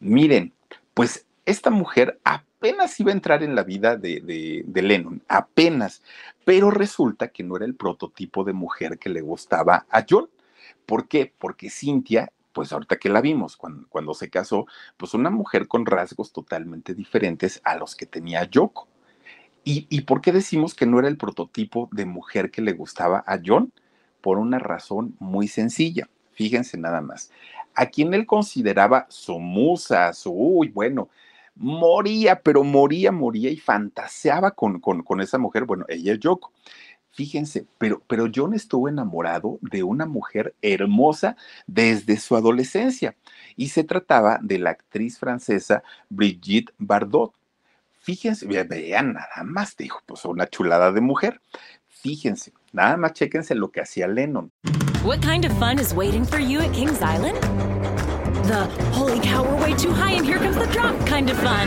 Speaker 1: miren, pues esta mujer apenas iba a entrar en la vida de, de, de Lennon, apenas, pero resulta que no era el prototipo de mujer que le gustaba a John. ¿Por qué? Porque Cintia pues ahorita que la vimos, cuando, se casó, pues una mujer con rasgos totalmente diferentes a los que tenía Yoko. ¿Y, ¿Y por qué decimos que no era el prototipo de mujer que le gustaba a John? Por una razón muy sencilla. Fíjense nada más. A quien él consideraba su musa, su, uy, bueno, moría, pero moría, moría y fantaseaba con, con, con esa mujer. Bueno, ella es Yoko. Fíjense, pero, pero John estuvo enamorado de una mujer hermosa desde su adolescencia y se trataba de la actriz francesa Brigitte Bardot. Fíjense, vean nada más, dijo, pues una chulada de mujer. Fíjense, nada más chéquense lo que hacía Lennon.
Speaker 5: What kind of fun is waiting for you at Kings Island? The holy cow, we're way too high and here comes the drop kind of fun.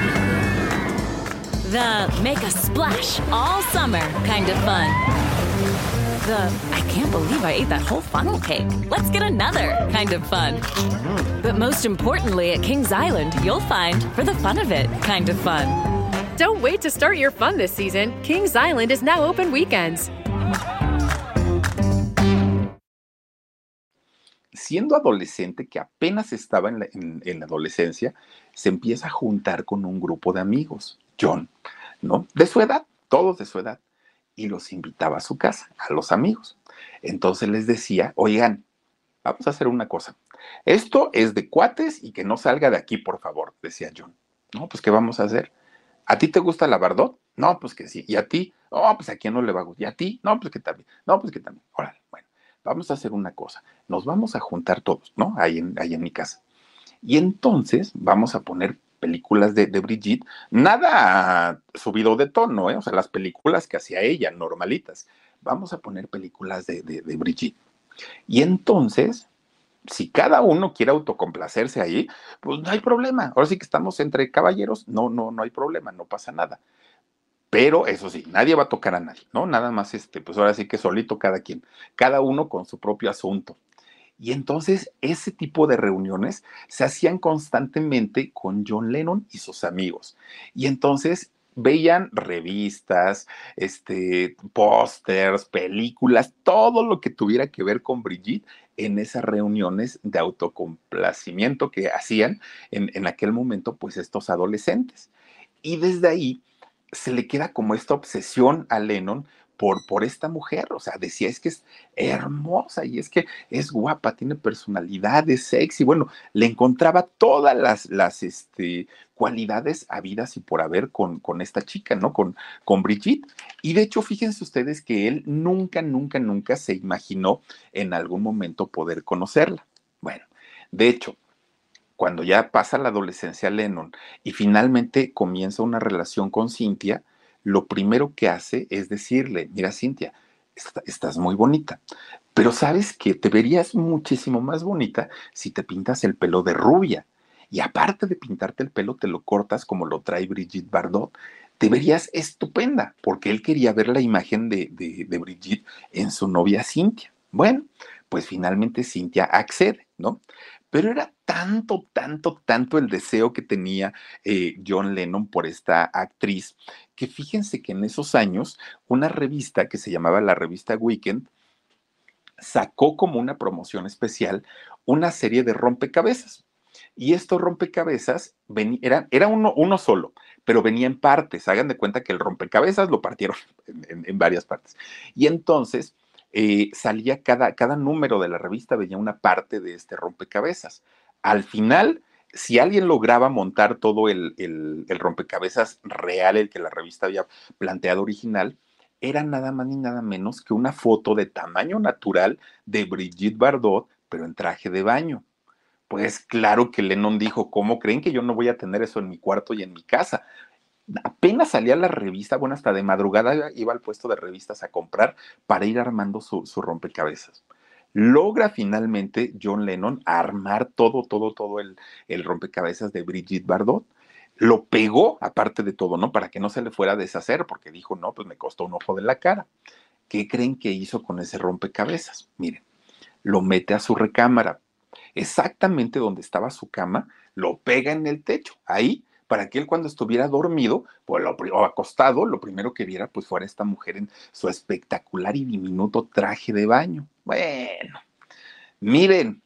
Speaker 5: The make a splash all summer kind of fun. The I can't believe I ate that whole funnel cake. Let's get another kind of fun. But most importantly, at Kings Island, you'll find for the fun of it kind of fun.
Speaker 6: Don't wait to start your fun this season. Kings Island is now open weekends.
Speaker 1: Siendo adolescente, que apenas estaba en la, en, en la adolescencia, se empieza a juntar con un grupo de amigos, John, ¿no? De su edad, todos de su edad y los invitaba a su casa, a los amigos. Entonces les decía, oigan, vamos a hacer una cosa. Esto es de cuates y que no salga de aquí, por favor, decía John. No, pues, ¿qué vamos a hacer? ¿A ti te gusta la Bardot? No, pues que sí. ¿Y a ti? No, pues a quién no le va a gustar. ¿Y a ti? No, pues que también. No, pues que también. Órale, bueno, vamos a hacer una cosa. Nos vamos a juntar todos, ¿no? Ahí en, ahí en mi casa. Y entonces vamos a poner películas de, de, Brigitte, nada subido de tono, ¿eh? o sea, las películas que hacía ella, normalitas. vamos a poner películas de, de, de Brigitte. Y entonces, si cada uno quiere autocomplacerse ahí, pues no hay problema. Ahora sí que estamos entre caballeros, no, no, no hay problema, no pasa nada. Pero eso sí, nadie va a tocar a nadie, ¿no? Nada más, este, pues ahora sí que solito cada quien, cada uno con su propio asunto. Y entonces ese tipo de reuniones se hacían constantemente con John Lennon y sus amigos. Y entonces veían revistas, este, pósters, películas, todo lo que tuviera que ver con Brigitte en esas reuniones de autocomplacimiento que hacían en, en aquel momento, pues estos adolescentes. Y desde ahí se le queda como esta obsesión a Lennon por, por esta mujer, o sea, decía, es que es hermosa y es que es guapa, tiene personalidad, es sexy, bueno, le encontraba todas las, las este, cualidades habidas y por haber con, con esta chica, ¿no? Con, con Brigitte. Y de hecho, fíjense ustedes que él nunca, nunca, nunca se imaginó en algún momento poder conocerla. Bueno, de hecho, cuando ya pasa la adolescencia Lennon y finalmente comienza una relación con Cintia, lo primero que hace es decirle, mira Cintia, estás muy bonita, pero sabes que te verías muchísimo más bonita si te pintas el pelo de rubia. Y aparte de pintarte el pelo, te lo cortas como lo trae Brigitte Bardot. Te verías estupenda, porque él quería ver la imagen de, de, de Brigitte en su novia Cintia. Bueno, pues finalmente Cintia accede, ¿no? Pero era tanto, tanto, tanto el deseo que tenía eh, John Lennon por esta actriz, que fíjense que en esos años una revista que se llamaba la revista Weekend sacó como una promoción especial una serie de rompecabezas. Y estos rompecabezas era, era uno, solo, pero venía en partes. Hagan de cuenta que el rompecabezas lo partieron en varias partes. Y entonces eh, salía cada, cada número de la revista, venía una parte de este rompecabezas. Al final, si alguien lograba montar todo el, el, el, rompecabezas real, el que la revista había planteado original, era nada más ni nada menos que una foto de tamaño natural de Brigitte Bardot, pero en traje de baño. Pues claro que Lennon dijo, ¿cómo creen que yo no voy a tener eso en mi cuarto y en mi casa? Apenas salía la revista, bueno, hasta de madrugada iba al puesto de revistas a comprar para ir armando su, su, rompecabezas. Logra finalmente John Lennon armar todo, todo, todo el, el rompecabezas de Brigitte Bardot. Lo pegó, aparte de todo, ¿no? Para que no se le fuera a deshacer, porque dijo, no, pues me costó un ojo de la cara. ¿Qué creen que hizo con ese rompecabezas? Miren, lo mete a su recámara, exactamente donde estaba su cama, lo pega en el techo, ahí para que él cuando estuviera dormido pues, lo, o acostado, lo primero que viera pues fuera esta mujer en su espectacular y diminuto traje de baño. Bueno, miren,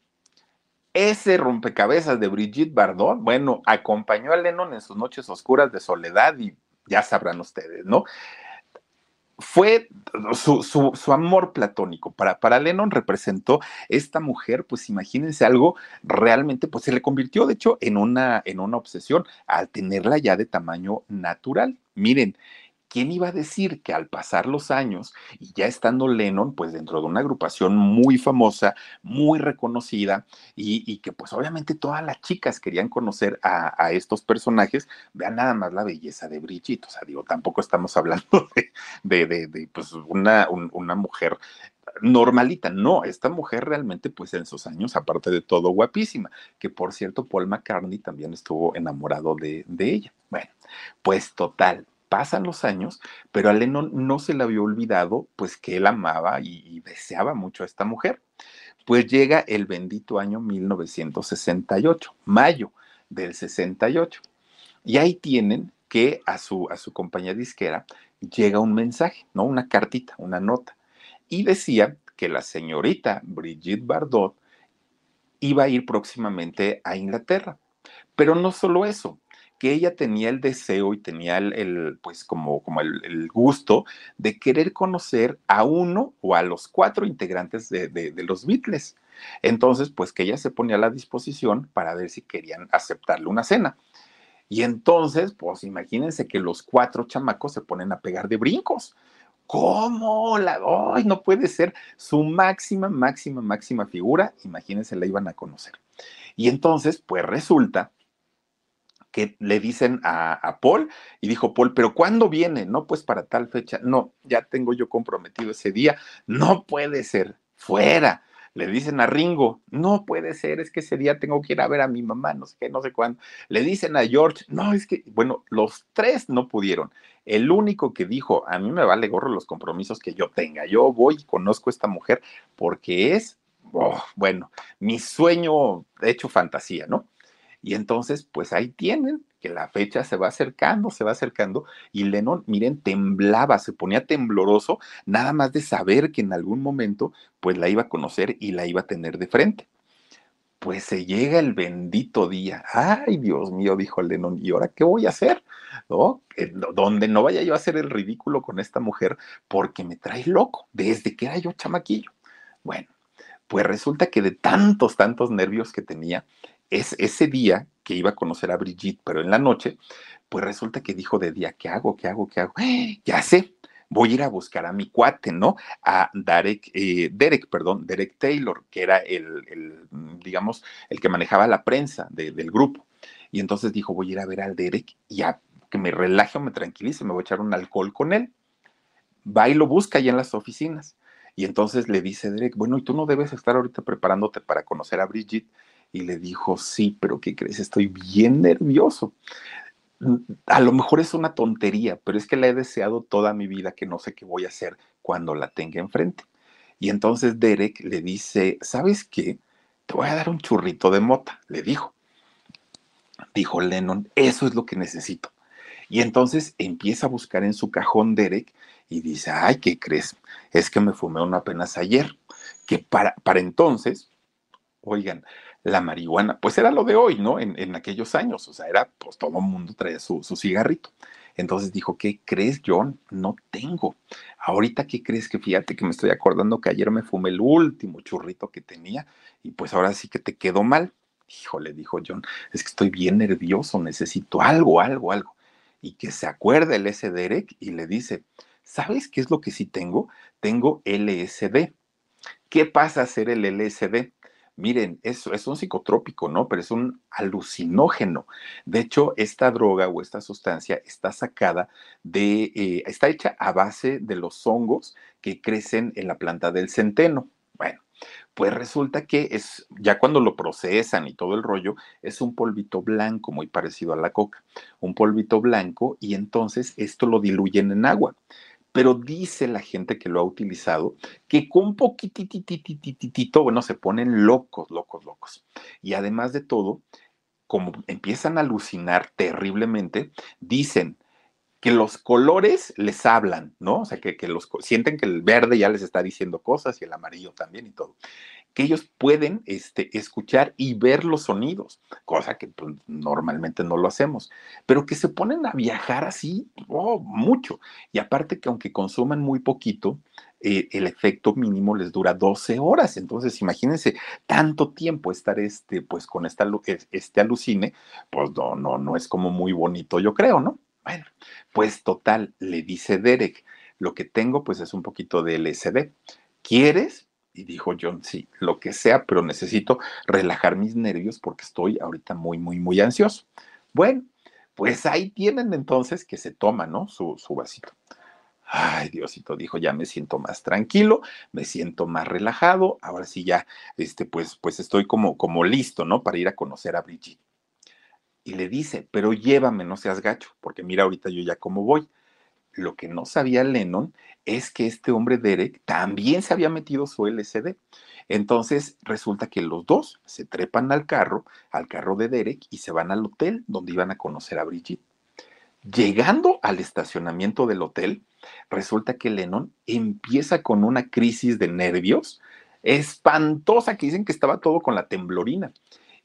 Speaker 1: ese rompecabezas de Brigitte Bardot, bueno, acompañó a Lennon en sus noches oscuras de soledad y ya sabrán ustedes, ¿no? Fue su, su, su, amor platónico. Para, para Lennon representó esta mujer, pues imagínense algo realmente, pues se le convirtió de hecho en una, en una obsesión al tenerla ya de tamaño natural. Miren, ¿quién iba a decir que al pasar los años y ya estando Lennon, pues dentro de una agrupación muy famosa, muy reconocida y, que pues obviamente todas las chicas querían conocer a, estos personajes, vean nada más la belleza de Brigitte, o sea, digo, tampoco estamos hablando de, de, de, pues una, un, una mujer normalita. No, esta mujer realmente, pues en sus años, aparte de todo, guapísima, que por cierto, Paul McCartney también estuvo enamorado de ella. Bueno, pues total, pasan los años, pero a Lennon no se le había olvidado, pues que él amaba y, deseaba mucho a esta mujer. Pues llega el bendito año 1968, mayo del 68. Y ahí tienen que a su, a su compañía disquera llega un mensaje, ¿no? Una cartita, una nota. Y decía que la señorita Brigitte Bardot iba a ir próximamente a Inglaterra. Pero no solo eso, que ella tenía el deseo y tenía el, pues como, como el, el, gusto de querer conocer a uno o a los cuatro integrantes de, de, de, los Beatles. Entonces, pues que ella se ponía a la disposición para ver si querían aceptarle una cena. Y entonces, pues imagínense que los cuatro chamacos se ponen a pegar de brincos. ¿Cómo? La, ¡Ay, no puede ser! Su máxima, máxima, máxima figura, imagínense, la iban a conocer. Y entonces, pues resulta que le dicen a, a, Paul y dijo Paul, pero ¿cuándo viene? No, pues para tal fecha. No, ya tengo yo comprometido ese día. No puede ser. Fuera. Le dicen a Ringo, no puede ser, es que ese día tengo que ir a ver a mi mamá, no sé qué, no sé cuándo. Le dicen a George, no, es que, bueno, los tres no pudieron. El único que dijo, a mí me vale gorro los compromisos que yo tenga. Yo voy y conozco a esta mujer porque es, oh, bueno, mi sueño hecho fantasía, ¿no? Y entonces, pues ahí tienen que la fecha se va acercando, se va acercando, y Lennon, miren, temblaba, se ponía tembloroso, nada más de saber que en algún momento, pues la iba a conocer y la iba a tener de frente. Pues se llega el bendito día. Ay, Dios mío, dijo Lennon, ¿y ahora qué voy a hacer? ¿No? Donde no vaya yo a hacer el ridículo con esta mujer porque me trae loco desde que era yo chamaquillo. Bueno, pues resulta que de tantos, tantos nervios que tenía, es ese día que iba a conocer a Brigitte, pero en la noche, pues resulta que dijo de día, ¿qué hago? ¿Qué hago? ¿Qué hago? ¡Eh! Ya sé, voy a ir a buscar a mi cuate, ¿no? A Derek, eh, Derek, perdón, Derek Taylor, que era el, digamos, el que manejaba la prensa de, del grupo. Y entonces dijo, voy a ir a ver al Derek y a que me relaje o me tranquilice, me voy a echar un alcohol con él. Va y lo busca allá en las oficinas. Y entonces le dice Derek, bueno, y tú no debes estar ahorita preparándote para conocer a Brigitte. Y le dijo, sí, pero ¿qué crees? Estoy bien nervioso. A lo mejor es una tontería, pero es que la he deseado toda mi vida que no sé qué voy a hacer cuando la tenga enfrente. Y entonces Derek le dice, ¿sabes qué? Te voy a dar un churrito de mota, le dijo. Dijo Lennon, eso es lo que necesito. Y entonces empieza a buscar en su cajón Derek y dice, ay, ¿qué crees? Es que me fumé uno apenas ayer. Que para, para entonces, oigan, la marihuana, pues era lo de hoy, ¿no? En, en aquellos años, o sea, era, pues todo el mundo traía su, su, cigarrito. Entonces dijo, ¿qué crees, John? No tengo. Ahorita, ¿qué crees que fíjate que me estoy acordando que ayer me fumé el último churrito que tenía y pues ahora sí que te quedó mal? Híjole, dijo John, es que estoy bien nervioso, necesito algo, algo, algo. Y que se acuerde el ese Derek y le dice, ¿sabes qué es lo que sí tengo? Tengo LSD. ¿Qué pasa a ser el LSD? Miren, es, es un psicotrópico, ¿no? Pero es un alucinógeno. De hecho, esta droga o esta sustancia está sacada de, eh, está hecha a base de los hongos que crecen en la planta del centeno. Bueno, pues resulta que es, ya cuando lo procesan y todo el rollo, es un polvito blanco muy parecido a la coca, un polvito blanco y entonces esto lo diluyen en agua pero dice la gente que lo ha utilizado que con poquitititititito, bueno, se ponen locos, locos, locos. Y además de todo, como empiezan a alucinar terriblemente, dicen que los colores les hablan, ¿no? O sea, que, que los sienten que el verde ya les está diciendo cosas y el amarillo también y todo que ellos pueden este, escuchar y ver los sonidos, cosa que pues, normalmente no lo hacemos, pero que se ponen a viajar así oh, mucho. Y aparte que aunque consuman muy poquito, eh, el efecto mínimo les dura 12 horas. Entonces, imagínense tanto tiempo estar este, pues, con esta, este alucine, pues no, no, no es como muy bonito, yo creo, ¿no? Bueno, pues total, le dice Derek, lo que tengo pues es un poquito de LSD. ¿Quieres? Y dijo John, sí, lo que sea, pero necesito relajar mis nervios porque estoy ahorita muy, muy, muy ansioso. Bueno, pues ahí tienen entonces que se toma, ¿no? Su, su vasito. Ay, Diosito, dijo, ya me siento más tranquilo, me siento más relajado, ahora sí ya, este, pues, pues estoy como, como listo, ¿no? Para ir a conocer a Brigitte. Y le dice, pero llévame, no seas gacho, porque mira ahorita yo ya cómo voy. Lo que no sabía Lennon es que este hombre Derek también se había metido su LCD. Entonces resulta que los dos se trepan al carro, al carro de Derek, y se van al hotel donde iban a conocer a Brigitte. Llegando al estacionamiento del hotel, resulta que Lennon empieza con una crisis de nervios espantosa que dicen que estaba todo con la temblorina.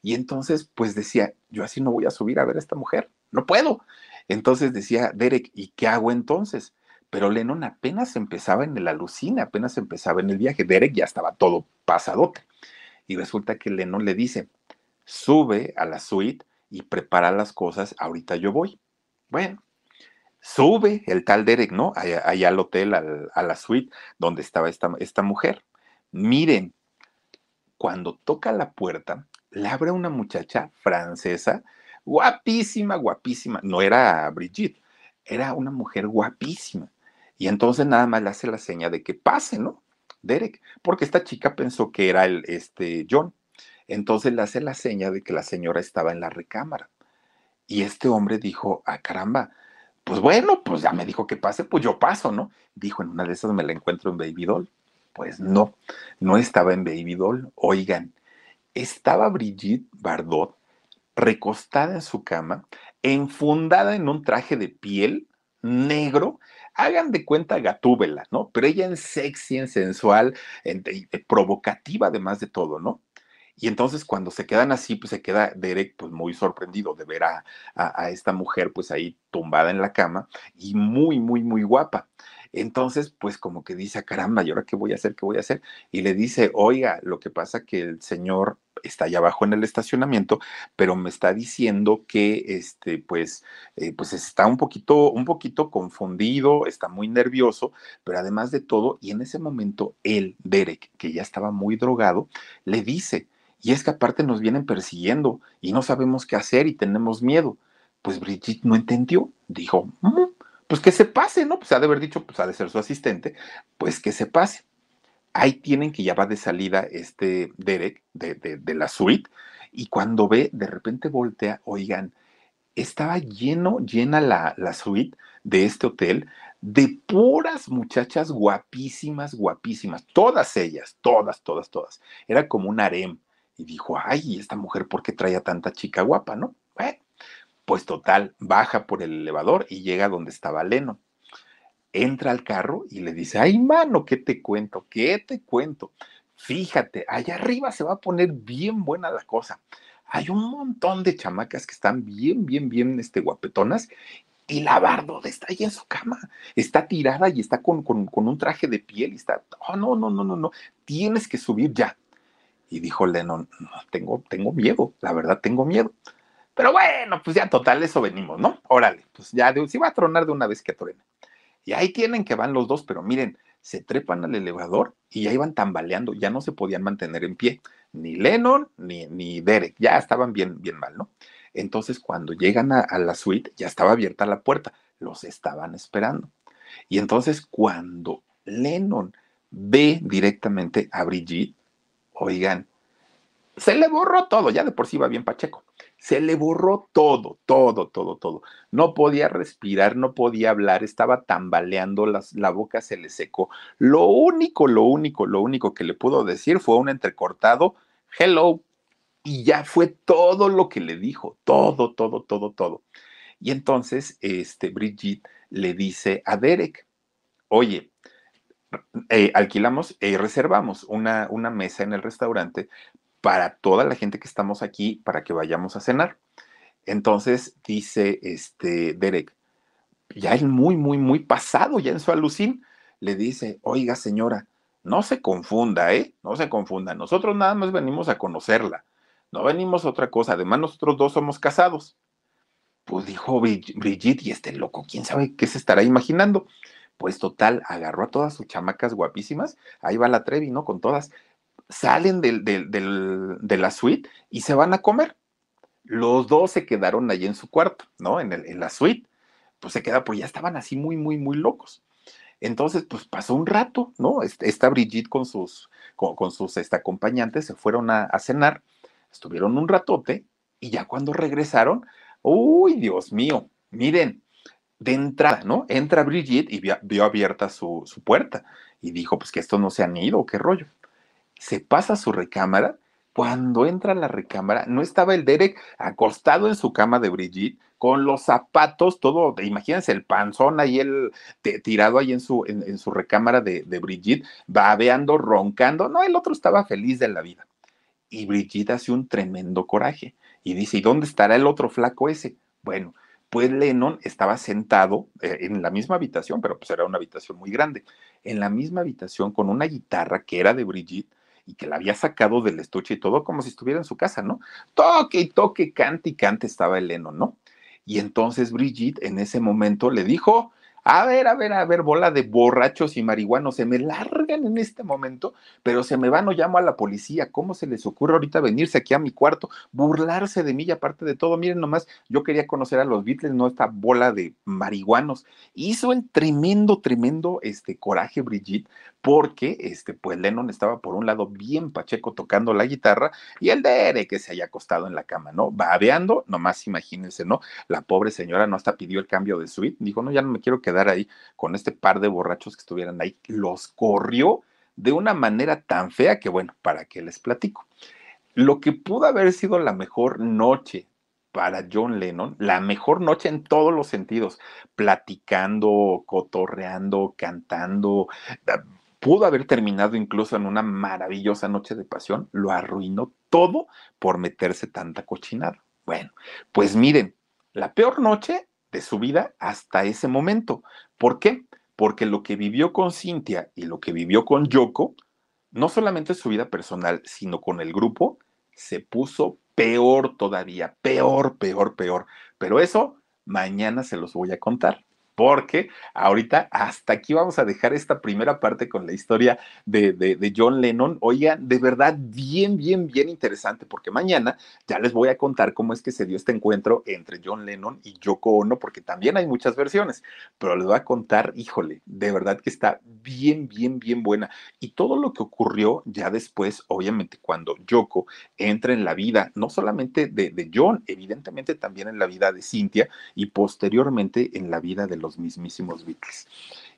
Speaker 1: Y entonces, pues decía, yo así no voy a subir a ver a esta mujer, no puedo. Entonces decía Derek, ¿y qué hago entonces? Pero Lennon apenas empezaba en el alucine, apenas empezaba en el viaje. Derek ya estaba todo pasadote. Y resulta que Lennon le dice, sube a la suite y prepara las cosas, ahorita yo voy. Bueno, sube el tal Derek, ¿no? Allá, allá al hotel, al, a la suite donde estaba esta, esta mujer. Miren, cuando toca la puerta, le abre una muchacha francesa guapísima, guapísima. No era Brigitte, era una mujer guapísima. Y entonces nada más le hace la seña de que pase, ¿no? Derek, porque esta chica pensó que era el, este, John. Entonces le hace la seña de que la señora estaba en la recámara. Y este hombre dijo, ah, caramba, pues bueno, pues ya me dijo que pase, pues yo paso, ¿no? Dijo, en una de esas me la encuentro en Baby Doll. Pues no, no estaba en Baby Doll. Oigan, estaba Brigitte Bardot recostada en su cama, enfundada en un traje de piel negro, hagan de cuenta gatúbela, ¿no? Pero ella en sexy, en sensual, en, provocativa además de todo, ¿no? Y entonces cuando se quedan así, pues se queda Derek pues muy sorprendido de ver a, a, esta mujer pues ahí tumbada en la cama y muy, muy, muy guapa. Entonces, pues como que dice, ah, caramba, ¿y ahora qué voy a hacer? ¿Qué voy a hacer? Y le dice, oiga, lo que pasa que el señor está allá abajo en el estacionamiento, pero me está diciendo que, este, pues, eh, pues está un poquito, un poquito confundido, está muy nervioso, pero además de todo, y en ese momento él, Derek, que ya estaba muy drogado, le dice, y es que aparte nos vienen persiguiendo y no sabemos qué hacer y tenemos miedo. Pues Brigitte no entendió, dijo, mm, pues que se pase, ¿no? Pues ha de haber dicho, pues ha de ser su asistente, pues que se pase. Ahí tienen que ya va de salida este Derek de, de, la suite y cuando ve, de repente voltea, oigan, estaba lleno, llena la, la suite de este hotel de puras muchachas guapísimas, guapísimas, todas ellas, todas, todas, todas. Era como un harem. Y dijo, ay, esta mujer, ¿por qué trae a tanta chica guapa, no? Pues total, baja por el elevador y llega donde estaba Leno. Entra al carro y le dice, ay, mano, ¿qué te cuento? ¿Qué te cuento? Fíjate, allá arriba se va a poner bien buena la cosa. Hay un montón de chamacas que están bien, bien, bien este, guapetonas y la Bardot está ahí en su cama, está tirada y está con, con, con, un traje de piel y está, oh, no, no, no, no, no, tienes que subir ya. Y dijo Lennon, no, tengo, tengo miedo, la verdad tengo miedo. Pero bueno, pues ya total, eso venimos, ¿no? Órale, pues ya, si va a tronar de una vez que truene. Y ahí tienen que van los dos, pero miren, se trepan al elevador y ya iban tambaleando, ya no se podían mantener en pie, ni Lennon ni, ni Derek, ya estaban bien, bien mal, ¿no? Entonces, cuando llegan a, a la suite, ya estaba abierta la puerta, los estaban esperando. Y entonces, cuando Lennon ve directamente a Brigitte, oigan, se le borró todo, ya de por sí va bien Pacheco se le borró todo, todo, todo, todo. No podía respirar, no podía hablar, estaba tambaleando, la boca se le secó. Lo único, lo único, lo único que le pudo decir fue un entrecortado, hello, y ya fue todo lo que le dijo, todo, todo, todo, todo. Y entonces, este, Brigitte le dice a Derek, oye, eh, alquilamos y eh, reservamos una, una mesa en el restaurante para toda la gente que estamos aquí para que vayamos a cenar. Entonces dice este Derek, ya es muy, muy, muy pasado, ya en su alucín, le dice, oiga señora, no se confunda, ¿eh? No se confunda, nosotros nada más venimos a conocerla, no venimos a otra cosa, además nosotros dos somos casados. Pues dijo Brigitte, y este loco, quién sabe qué se estará imaginando. Pues total, agarró a todas sus chamacas guapísimas, ahí va la Trevi, ¿no? Con todas, salen de la suite y se van a comer. Los dos se quedaron allí en su cuarto, ¿no? En, la suite. Pues se queda, pues ya estaban así muy, muy, muy locos. Entonces, pues pasó un rato, ¿no? Esta Brigitte con sus, con, sus este, acompañantes se fueron a, cenar, estuvieron un ratote y ya cuando regresaron, uy, Dios mío, miren, de entrada, ¿no? Entra Brigitte y vio, vio abierta su, su, puerta y dijo, pues que estos no se han ido, qué rollo se pasa su recámara. Cuando entra la recámara, no estaba el Derek acostado en su cama de Brigitte, con los zapatos, todo, imagínense el panzón ahí, el tirado ahí en su, en, su recámara de, de Brigitte, babeando, roncando. No, el otro estaba feliz de la vida. Y Brigitte hace un tremendo coraje y dice: ¿Y dónde estará el otro flaco ese? Bueno, pues Lennon estaba sentado eh, en la misma habitación, pero pues era una habitación muy grande, en la misma habitación con una guitarra que era de Brigitte y que la había sacado del estuche y todo como si estuviera en su casa, ¿no? Toque y toque, cante y cante estaba el ¿no? Y entonces Brigitte en ese momento le dijo, A ver, a ver, a ver, bola de borrachos y marihuanos, se me largan en este momento, pero se me van o llamo a la policía. ¿Cómo se les ocurre ahorita venirse aquí a mi cuarto, burlarse de mí y aparte de todo? Miren nomás, yo quería conocer a los Beatles, no esta bola de marihuanos. Hizo el tremendo, tremendo este, coraje Brigitte, porque este, pues Lennon estaba por un lado bien pacheco tocando la guitarra y el Dere que se haya acostado en la cama, ¿no? Babeando, nomás imagínense, ¿no? La pobre señora no hasta pidió el cambio de suite, dijo, no, ya no me quiero quedar ahí con este par de borrachos que estuvieran ahí. Los corrió de una manera tan fea que, bueno, ¿para qué les platico? Lo que pudo haber sido la mejor noche para John Lennon, la mejor noche en todos los sentidos, platicando, cotorreando, cantando, pudo haber terminado incluso en una maravillosa noche de pasión, lo arruinó todo por meterse tanta cochinada. Bueno, pues miren, la peor noche de su vida hasta ese momento. ¿Por qué? Porque lo que vivió con Cintia y lo que vivió con Yoko, no solamente su vida personal, sino con el grupo, se puso peor todavía, peor, peor, peor. Pero eso mañana se los voy a contar porque ahorita hasta aquí vamos a dejar esta primera parte con la historia de, de, John Lennon. Oigan, de verdad, bien, bien, bien interesante, porque mañana ya les voy a contar cómo es que se dio este encuentro entre John Lennon y Yoko Ono, porque también hay muchas versiones, pero les voy a contar, híjole, de verdad que está bien, bien, bien buena. Y todo lo que ocurrió ya después, obviamente, cuando Yoko entra en la vida, no solamente de, de John, evidentemente también en la vida de Cynthia y posteriormente en la vida de los mismísimos Beatles.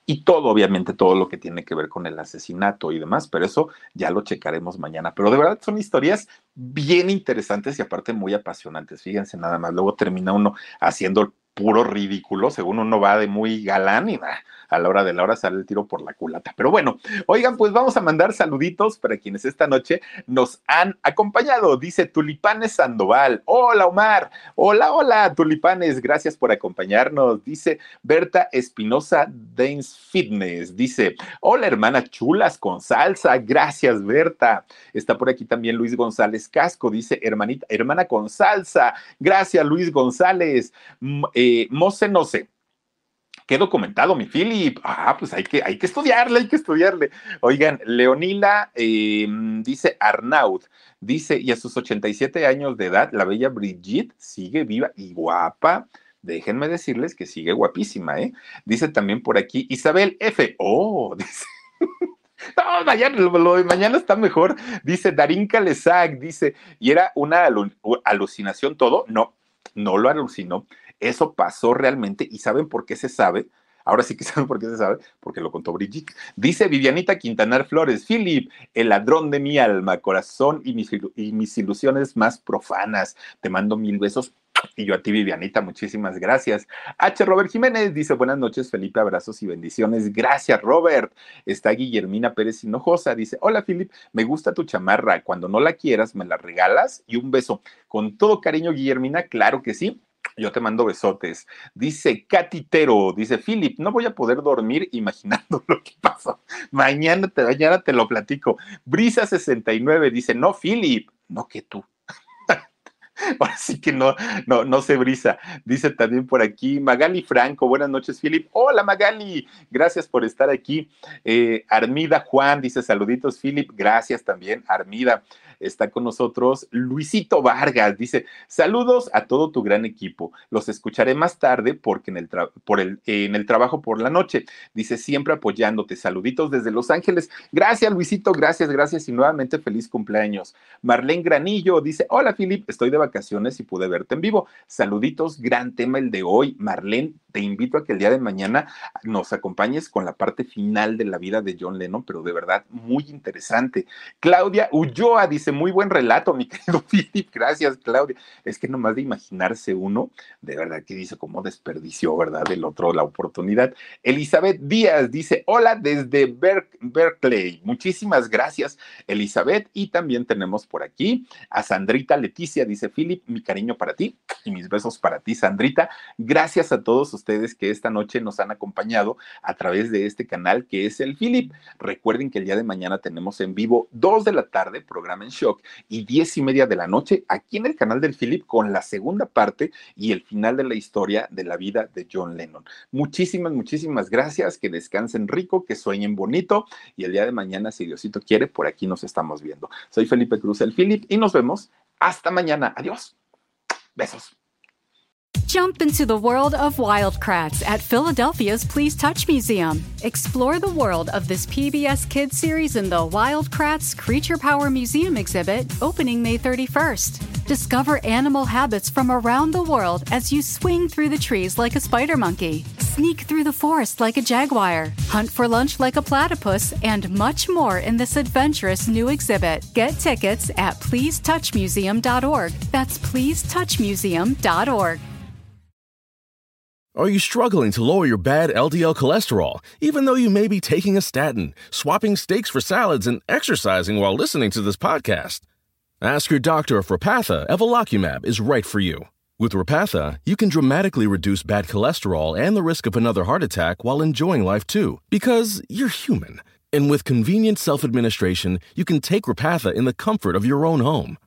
Speaker 1: Y todo, obviamente, todo lo que tiene que ver con el asesinato y demás, pero eso ya lo checaremos mañana. Pero de verdad son historias bien interesantes y aparte muy apasionantes. Fíjense nada más, luego termina uno haciendo puro ridículo, según uno va de muy galán y va a la hora de la hora sale el tiro por la culata. Pero bueno, oigan, pues vamos a mandar saluditos para quienes esta noche nos han acompañado. Dice Tulipanes Sandoval. Hola, Omar. Hola, hola, Tulipanes. Gracias por acompañarnos. Dice Berta Espinosa Dance Fitness. Dice, hola, hermana chulas con salsa. Gracias, Berta. Está por aquí también Luis González Casco. Dice, hermanita, hermana con salsa. Gracias, Luis González. Eh, Mose no sé qué documentado, mi Philip. Ah, pues hay que, hay que estudiarle, hay que estudiarle. Oigan, Leonila em, dice Arnaud, dice, y a sus 87 años de edad, la bella Brigitte sigue viva y guapa. Déjenme decirles que sigue guapísima, ¿eh? Dice también por aquí Isabel F. Oh, dice. No, mañana, lo, de mañana está mejor. Dice Darín Calesac, dice, y era una alucinación todo. No, no lo alucinó. Eso pasó realmente y ¿saben por qué se sabe? Ahora sí que saben por qué se sabe, porque lo contó Brigitte. Dice Vivianita Quintanar Flores, Philip, el ladrón de mi alma, corazón y mis, y mis ilusiones más profanas. Te mando mil besos. Y yo a ti, Vivianita, muchísimas gracias. H. Robert Jiménez dice: Buenas noches, Felipe, abrazos y bendiciones. Gracias, Robert. Está Guillermina Pérez Hinojosa. Dice: Hola, Philip, me gusta tu chamarra. Cuando no la quieras, me la regalas y un beso. Con todo cariño, Guillermina, claro que sí. Yo te mando besotes. Dice Catitero, dice Philip, no voy a poder dormir imaginando lo que pasó. Mañana te, mañana te lo platico. Brisa 69 dice, no, Philip, no que tú. Ahora sí que no, no, no se brisa. Dice también por aquí Magali Franco. Buenas noches, Philip. Hola, Magali. Gracias por estar aquí. Eh, Armida Juan dice saluditos, Philip. Gracias también, Armida está con nosotros Luisito Vargas. Dice, saludos a todo tu gran equipo. Los escucharé más tarde porque en el, por el, en el trabajo por la noche. Dice, siempre apoyándote. Saluditos desde Los Ángeles. Gracias, Luisito. Gracias, gracias. Y nuevamente feliz cumpleaños. Marlene Granillo dice, hola, Filip. Estoy de vacaciones y pude verte en vivo. Saluditos. Gran tema el de hoy. Marlene, te invito a que el día de mañana nos acompañes con la parte final de la vida de John Lennon, pero de verdad muy interesante. Claudia Ulloa dice, muy buen relato, mi querido Philip, gracias Claudia. Es que nomás de imaginarse uno, de verdad que dice cómo desperdició, ¿verdad? El otro la oportunidad. Elizabeth Díaz dice, hola desde Berkeley. Muchísimas gracias, Elizabeth. Y también tenemos por aquí a Sandrita Leticia, dice Philip, mi cariño para ti y mis besos para ti, Sandrita. Gracias a todos ustedes que esta noche nos han acompañado a través de este canal que es el Philip. Recuerden que el día de mañana tenemos en vivo dos de la tarde, programa en Y 10 y media de la noche aquí en el canal del Philip con la segunda parte y el final de la historia de la vida de John Lennon. Muchísimas, muchísimas gracias, que descansen rico, que sueñen bonito y el día de mañana, si Diosito quiere, por aquí nos estamos viendo. Soy Felipe Cruz, el Philip, y nos vemos hasta mañana. Adiós. Besos.
Speaker 7: Jump into the world of Wildcrats at Philadelphia's Please Touch Museum. Explore the world of this PBS Kids series in the Wildcrats Creature Power Museum exhibit opening May 31st. Discover animal habits from around the world as you swing through the trees like a spider monkey, sneak through the forest like a jaguar, hunt for lunch like a platypus, and much more in this adventurous new exhibit. Get tickets at pleasetouchmuseum.org. That's pleasetouchmuseum.org.
Speaker 8: Are you struggling to lower your bad LDL cholesterol, even though you may be taking a statin, swapping steaks for salads, and exercising while listening to this podcast? Ask your doctor if Repatha Evolocumab is right for you. With Repatha, you can dramatically reduce bad cholesterol and the risk of another heart attack while enjoying life too, because you're human. And with convenient self administration, you can take Repatha in the comfort of your own home.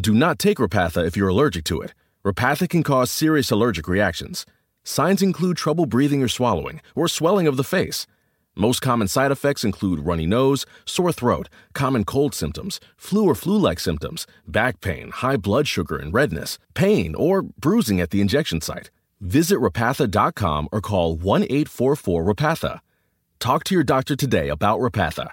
Speaker 8: Do not take Repatha if you're allergic to it. Repatha can cause serious allergic reactions. Signs include trouble breathing or swallowing, or swelling of the face. Most common side effects include runny nose, sore throat, common cold symptoms, flu or flu like symptoms, back pain, high blood sugar and redness, pain, or bruising at the injection site. Visit repatha.com or call 1 844 Repatha. Talk to your doctor today about Repatha.